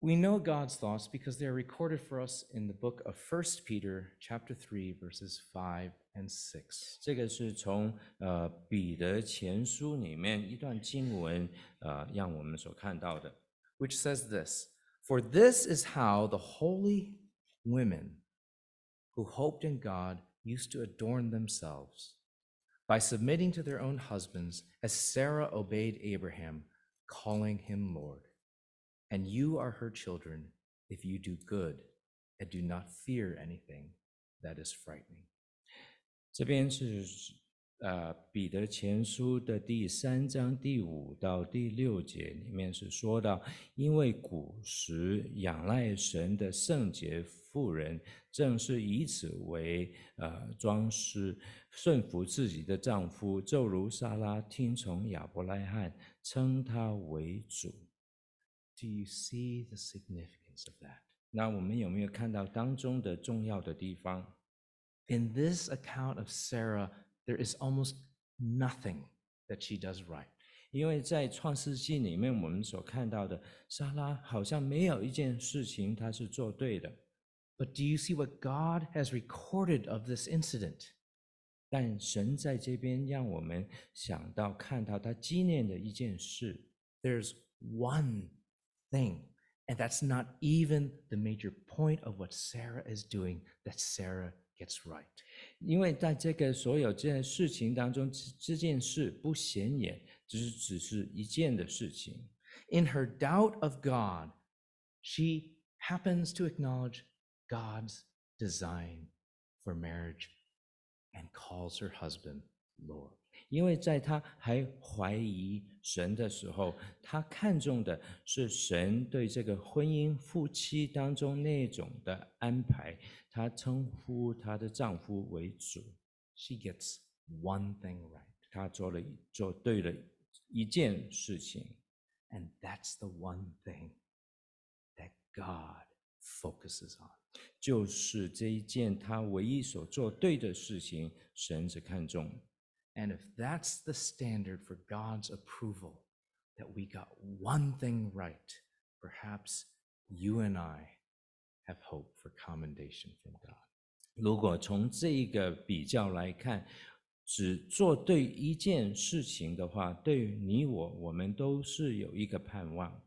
We know God's thoughts because they are recorded for us in the book of 1 Peter chapter 3 verses 5 and 6. 这个是从呃彼得前书里面一段经文，呃，让我们所看到的。 which says this For this is how the holy women who hoped in God used to adorn themselves by submitting to their own husbands, as Sarah obeyed Abraham, calling him Lord. And you are her children if you do good and do not fear anything that is frightening. 这边是 呃彼得前书的第三章第五到第六节里面是说到，因为古时仰赖神的圣洁妇人，正是以此为呃装饰，顺服自己的丈夫，就如撒拉听从亚伯拉罕，称他为主。Do you see the significance of that? 那我们有没有看到当中的重要的地方？In this account of Sarah, there is almost nothing that she does right. 因为在创世纪里面，我们所看到的莎拉好像没有一件事情她是做对的， But do you see what God has recorded of this incident? 但神在这边让我们想到看到他纪念的一件事， There's one thing, and that's not even the major point of what Sarah is doing that Sarah gets right. 因为在这个所有这件事情当中，这件事不显眼，只是只是一件的事情。In her doubt of God, she happens to acknowledge God's design for marriage and calls her husband Lord. 因为在她还怀疑神的时候，她看重的是神对这个婚姻夫妻当中那种的安排，他称呼她的丈夫为主， She gets one thing right, 他做了一做对了一件事情， and that's the one thing that God focuses on. 就是这一件他唯一所做对的事情，神是看重。 And if that's the standard for God's approval, that we got one thing right, perhaps you and I have hope for commendation from God. 如果从这一个比较来看， 只做对一件事情的话，对于你我，我们都是有一个盼望。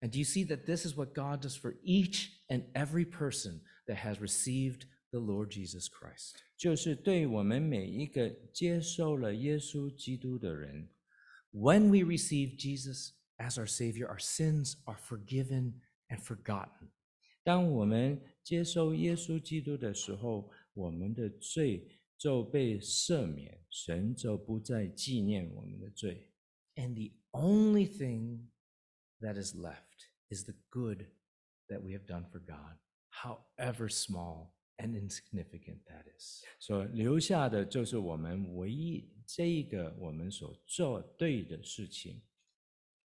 And do you see that this is what God does for each and every person that has received the Lord Jesus Christ? 就是对我们每一个接受了耶稣基督的人， When we receive Jesus as our Savior, our sins are forgiven and forgotten. 当我们接受耶稣基督的时候，我们的罪就被赦免，神就不再纪念我们的罪。 And the only thing that is left is the good that we have done for God, however small and insignificant that is. 所留下的就是我们唯一这一个我们所做对的事情。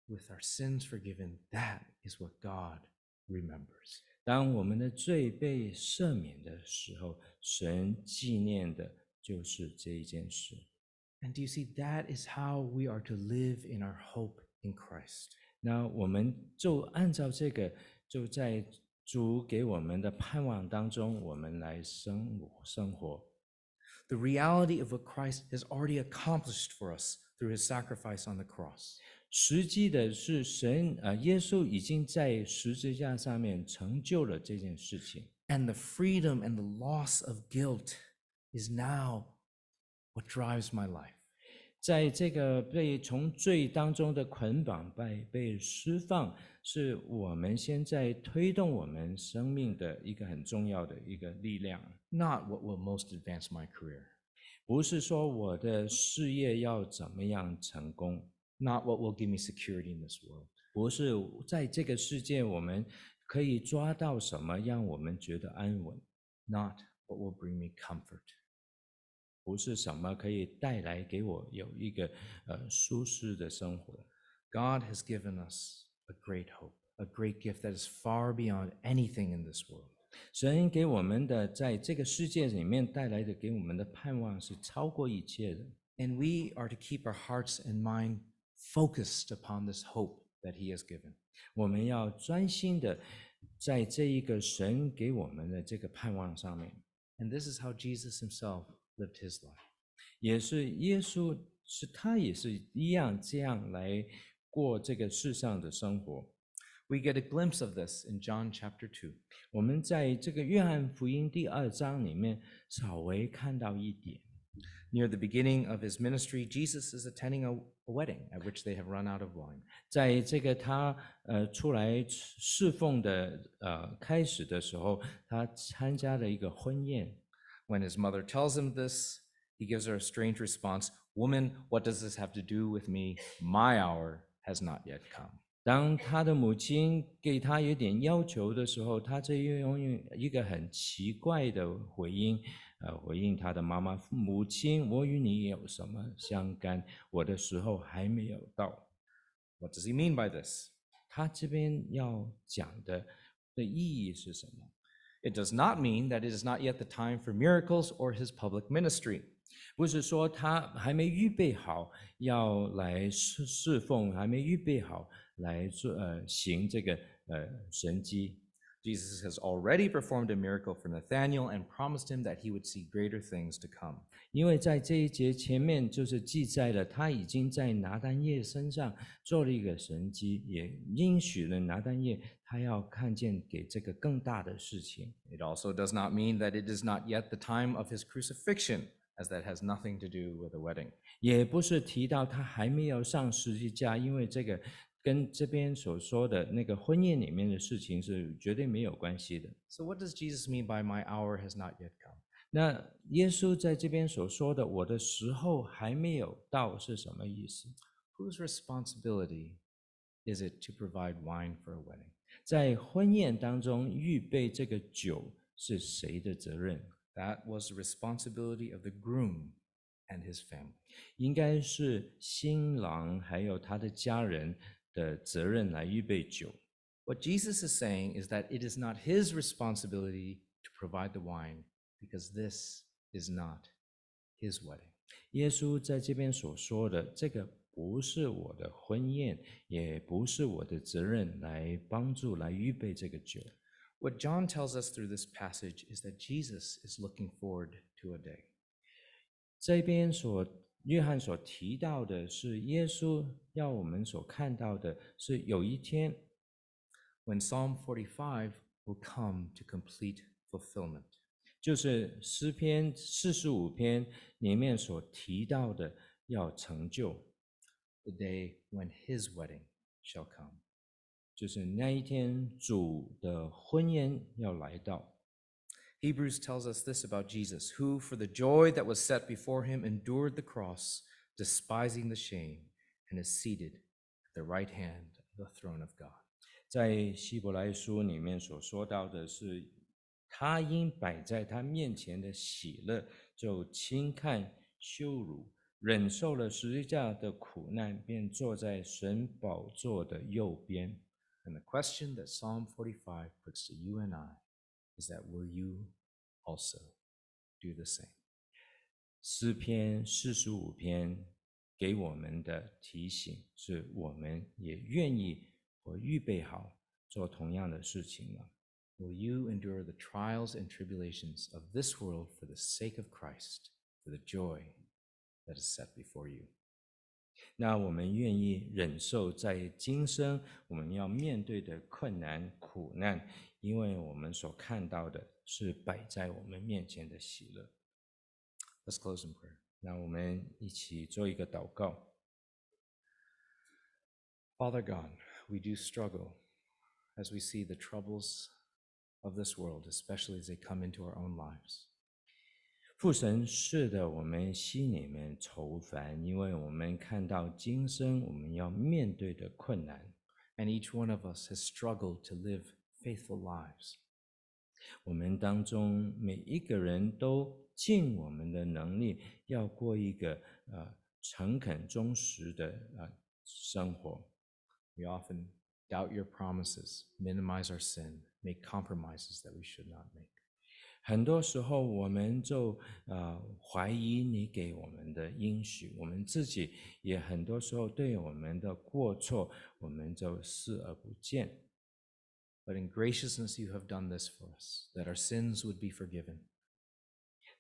With our sins forgiven, that is what God remembers. 当我们的罪被赦免的时候，神纪念的就是这一件事。 And do you see that is how we are to live in our hope in Christ? 那我们就按照这个，就在主给我们的盼望当中，我们来生活生活。 The reality of what Christ has already accomplished for us through his sacrifice on the cross. 实际的是神，啊，耶稣已经在十字架上面成就了这件事情。And the freedom and the loss of guilt is now what drives my life. 在这个被从罪当中的捆绑被被释放，是我们现在推动我们生命的一个很重要的一个力量。Not what will most advance my career, 不是说我的事业要怎么样成功，not what will give me security in this world. 不是在这个世界我们可以抓到什么让我们觉得安稳， not what will bring me comfort. 不是什么可以带来给我有一个呃舒适的生活。 God has given us a great hope, a great gift that is far beyond anything in this world. 神给我们的在这个世界里面带来的给我们的盼望是超过一切的。 And we are to keep our hearts and mind focused upon this hope that He has given. 我们要专心的在这一个神给我们的这个盼望上面， And this is how Jesus Himself lived His life. 也是耶稣是他也是一样这样来过这个世上的生活。 We get a glimpse of this in John chapter 2. 我们在这个约翰福音第二章里面稍微看到一点， Near the beginning of His ministry, Jesus is attending a, a wedding at which they have run out of wine. 在这个他呃出来侍奉的呃开始的时候，他参加了一个婚宴。 When his mother tells him this, he gives her a strange response Woman, what does this have to do with me? My hour has not yet come. 当他的母亲给他有点要求的时候，他就用一个很奇怪的回应， 呃，回应他的妈妈：“母亲，我与你有什么相干？我的时候还没有到。What does he mean by this? ”他这边要讲的的意义是什么？It does not mean that it is not yet the time for miracles or his public ministry. 不是说他还没预备好要来侍侍奉，还没预备好来做呃行这个呃神迹。Jesus has already performed a miracle for Nathanael and promised him that he would see greater things to come. 因为在这一节前面就是记载了他已经在拿但业身上做了一个神迹，也应许了拿但业他要看见给这个更大的事情。It also does not mean that it is not yet the time of his crucifixion, as that has nothing to do with the wedding. 也不是提到他还没有上十字架，因为这个跟这边所说的那个婚宴里面的事情是绝对没有关系的。So, what does Jesus mean by my hour has not yet come? 那耶稣在这边所说的“我的时候还没有到”是什么意思？Whose responsibility is it to provide wine for a wedding? 在婚宴当中预备这个酒是谁的责任？That was the responsibility of the groom and his family. 应该是新郎还有他的家人的责任来预备酒。 What Jesus is saying is that it is not his responsibility to provide the wine because this is not his wedding. 耶稣在这边所说的这个不是我的婚宴，也不是我的责任来帮助来预备这个酒。 What John tells us through this passage is that Jesus is looking forward to a day. 这边所 约翰所提到的是，耶稣要我们所看到的是有一天 when Psalm 45 will come to complete fulfillment. 就是诗篇四十五篇里面所提到的要成就，the day when his wedding shall come. 就是那一天主的婚宴要来到。Hebrews tells us this about Jesus, who, for the joy that was set before him, endured the cross, despising the shame, and is seated at the right hand of the throne of God. 在希伯来书里面所说到的是，他因摆在他面前的喜乐，就轻看羞辱，忍受了十字架的苦难，便坐在神宝座的右边。 And the question that Psalm 45 puts to you and I is that will you also do the same? 诗篇四十五篇给我们的提醒是，我们也愿意或预备好做同样的事情了。 Will you endure the trials and tribulations of this world for the sake of Christ, for the joy that is set before you? 那我们愿意忍受在今生我们要面对的困难苦难， 因为我们所看到的是摆在我们面前的喜乐。 Let's close in prayer. 那我们一起做一个祷告。 Father God, we do struggle as we see the troubles of this world, especially as they come into our own lives. 父神是的，我们心里面愁烦，因为我们看到今生我们要面对的困难， And each one of us has struggled to live faithful lives. 我们当中每一个人都尽我们的能力，要过一个呃诚恳忠实的呃生活。We often doubt your promises, minimize our sin, make compromises that we should not make. 很多时候，我们就呃怀疑你给我们的应许，我们自己也很多时候对我们的过错，我们就视而不见。But in graciousness, you have done this for us, that our sins would be forgiven.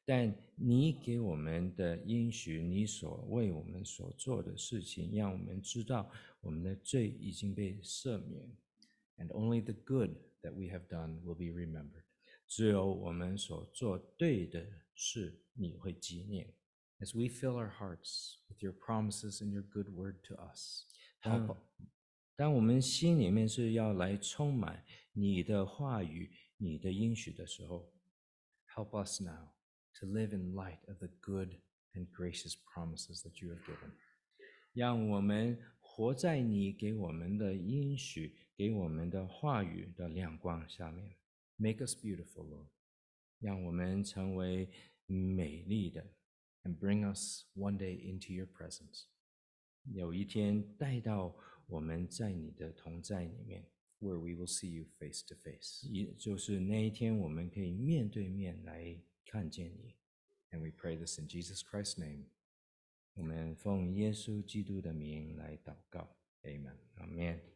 但你给我们的应许，你所为我们所做的事情，让我们知道我们的罪已经被赦免， and only the good that we have done will be remembered. 只有我们所做对的事，你会纪念。 As we fill our hearts with your promises and your good word to us, 当 help, 当我们心里面是要来充满你的话语、你的应许的时候， help us now to live in light of the good and gracious promises that you have given. 让我们活在你给我们的应许、给我们的话语的亮光下面， Make us beautiful, Lord, 让我们成为美丽的。 and bring us one day into your presence, 有一天带到 我们在你的同在里面，where we will see you face to face. 也就是那一天，我们可以面对面来看见你。And we pray this in Jesus Christ's name. 我们奉耶稣基督的名来祷告，Amen. 阿门。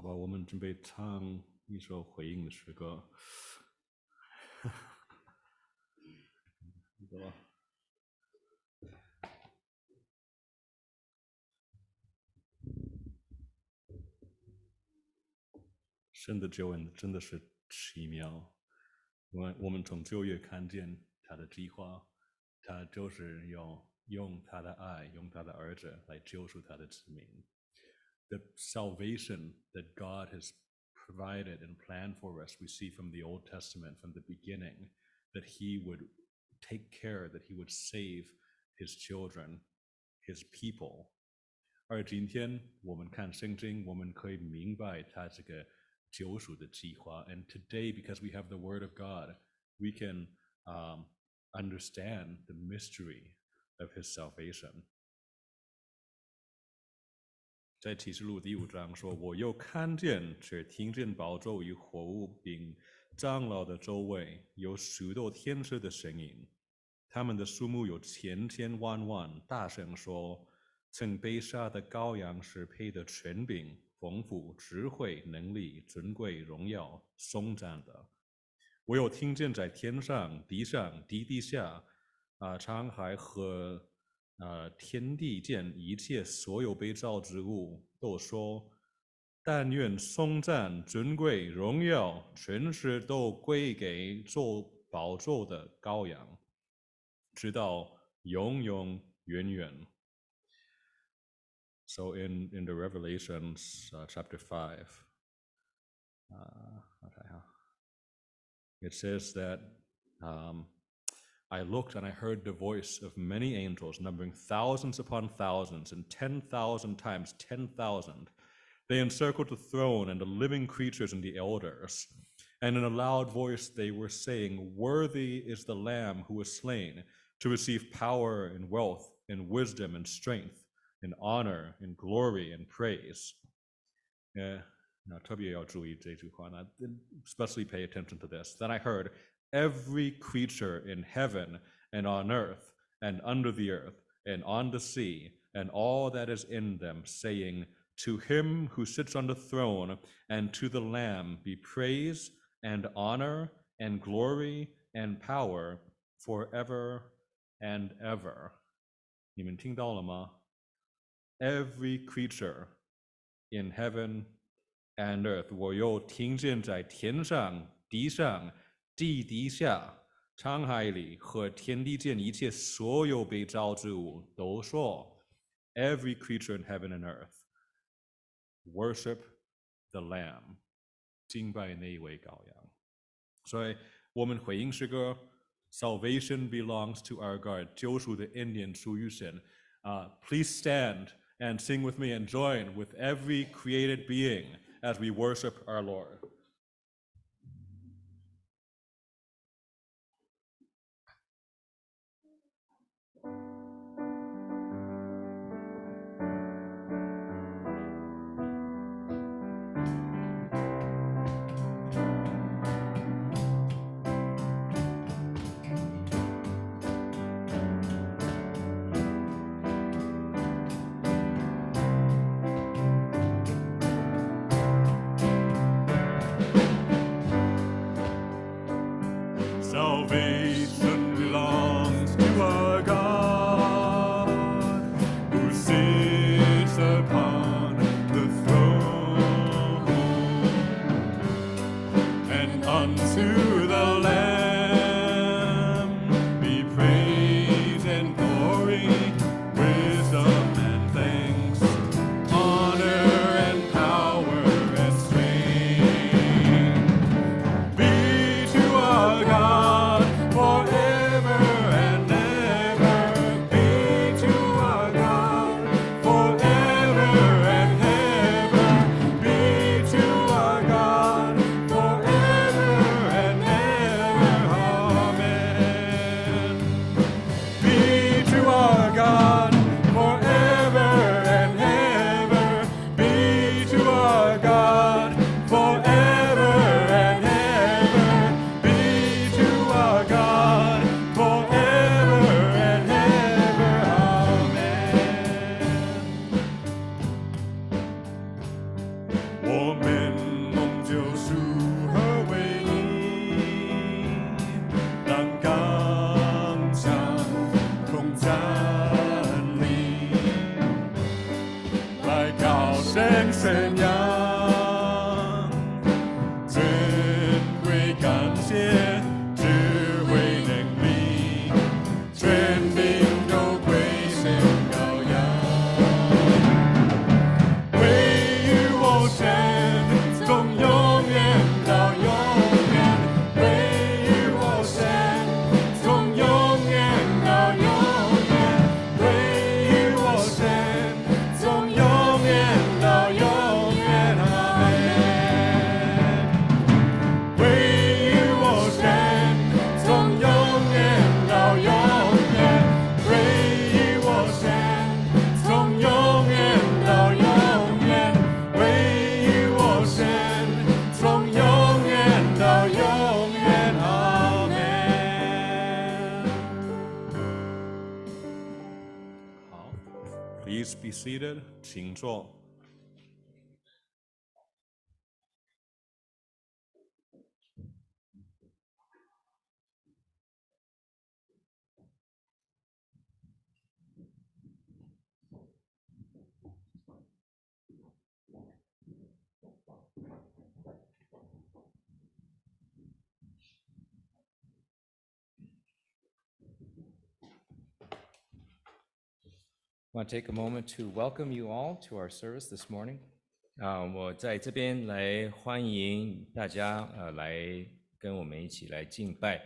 好吧，我们准备唱一首回应的诗歌。走吧。神的救恩真的是奇妙，我们我们从旧约看见他的计划，他就是用用他的爱，用他的儿子来救赎他的子民。the salvation that God has provided and planned for us. We see from the Old Testament, from the beginning, that He would take care, that He would save His children, His people. 而今天我们看圣经，我们可以明白他这个救赎的计划。And today, because we have the Word of God, we can um, understand the mystery of His salvation. 在启示录第五章说：“我又看见，却听见宝座与火物并长老的周围有许多天使的声音，他们的数目有千千万万，大声说：曾被杀的羔羊是配得权柄、丰富、智慧、能力、尊贵、荣耀、颂赞的。我有听见在天上、地上、地底下，啊，沧海和。”呃，天地间一切所有被造之物都说：“但愿颂赞、尊贵、荣耀、全是都归给做宝座的羔羊，直到永永远远。” So in in the Revelations uh, chapter five, uh, okay, it says that. Um, I looked and I heard the voice of many angels, numbering thousands upon thousands and 10,000 times 10,000. They encircled the throne and the living creatures and the elders. And in a loud voice they were saying, Worthy is the Lamb who was slain to receive power and wealth and wisdom and strength and honor and glory and praise. Yeah, now, especially pay attention to this. Then I heard every creature in heaven and on earth and under the earth and on the sea and all that is in them, saying, To him who sits on the throne and to the Lamb be praise and honor and glory and power forever and ever. 你们听到了吗? Every creature in heaven and earth，我又听见在天上、地上 地底下、沧海里和天地间一切所有被造之物都说：“Every creature in heaven and earth worship the Lamb，敬拜那一位羔羊。”所以，我们回应诗歌：“Salvation belongs to our God，救赎的恩典属于神。” Uh, please stand and sing with me and join with every created being as we worship our Lord. 请 want to take a moment to welcome you all to our service this morning. 啊，我在这边来欢迎大家，呃，来跟我们一起来敬拜。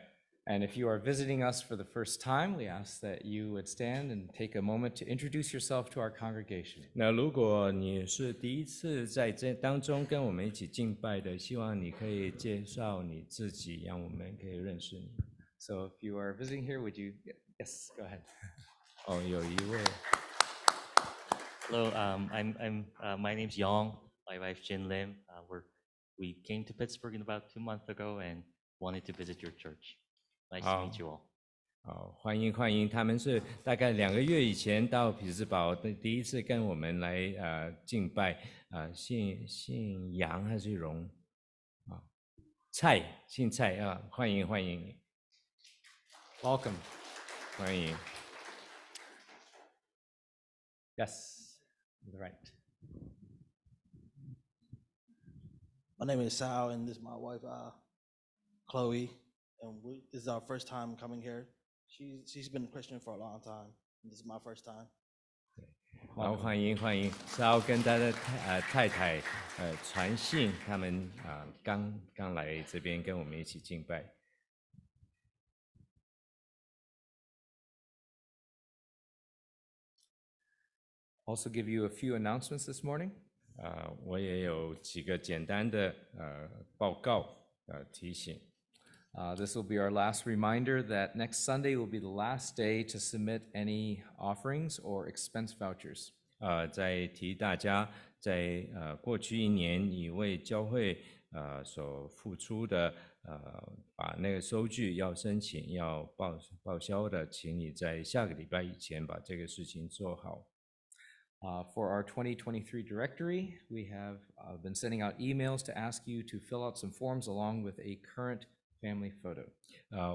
And if you are visiting us for the first time, we ask that you would stand and take a moment to introduce yourself to our congregation. 那如果你是第一次在这当中跟我们一起敬拜的，希望你可以介绍你自己，让我们可以认识你。 So if you are visiting here, would you, yes, go ahead. 哦，有一位， Hello, um, I'm, I'm, uh, my name's Yong, my wife Jin Lim. Uh, we're, we came to Pittsburgh in about two months ago and wanted to visit your church. Nice to Oh. meet you all. 哦，欢迎欢迎，他们是大概两个月以前到匹兹堡的第一次跟我们来呃敬拜，呃姓姓杨还是荣啊？蔡姓蔡啊，欢迎欢迎 Welcome. 欢迎。 Yes, on the right. My name is Sal, and this is my wife, uh, Chloe, and we, this is our first time coming here. She's she's been a Christian for a long time, and this is my first time. 好，欢迎欢迎，是要跟他的太呃太太呃传信，他们啊、刚刚来这边跟我们一起敬拜。 Also give you a few announcements this morning. 啊、我也有几个简单的呃报告呃提醒。 Uh, This will be our last reminder that next Sunday will be the last day to submit any offerings or expense vouchers. 呃，在提大家在呃过去一年你为教会呃所付出的呃把那个收据要申请要报报销的，请你在下个礼拜以前把这个事情做好。 Uh, For our 2023 directory, we have uh, been sending out emails to ask you to fill out some forms along with a current family photo.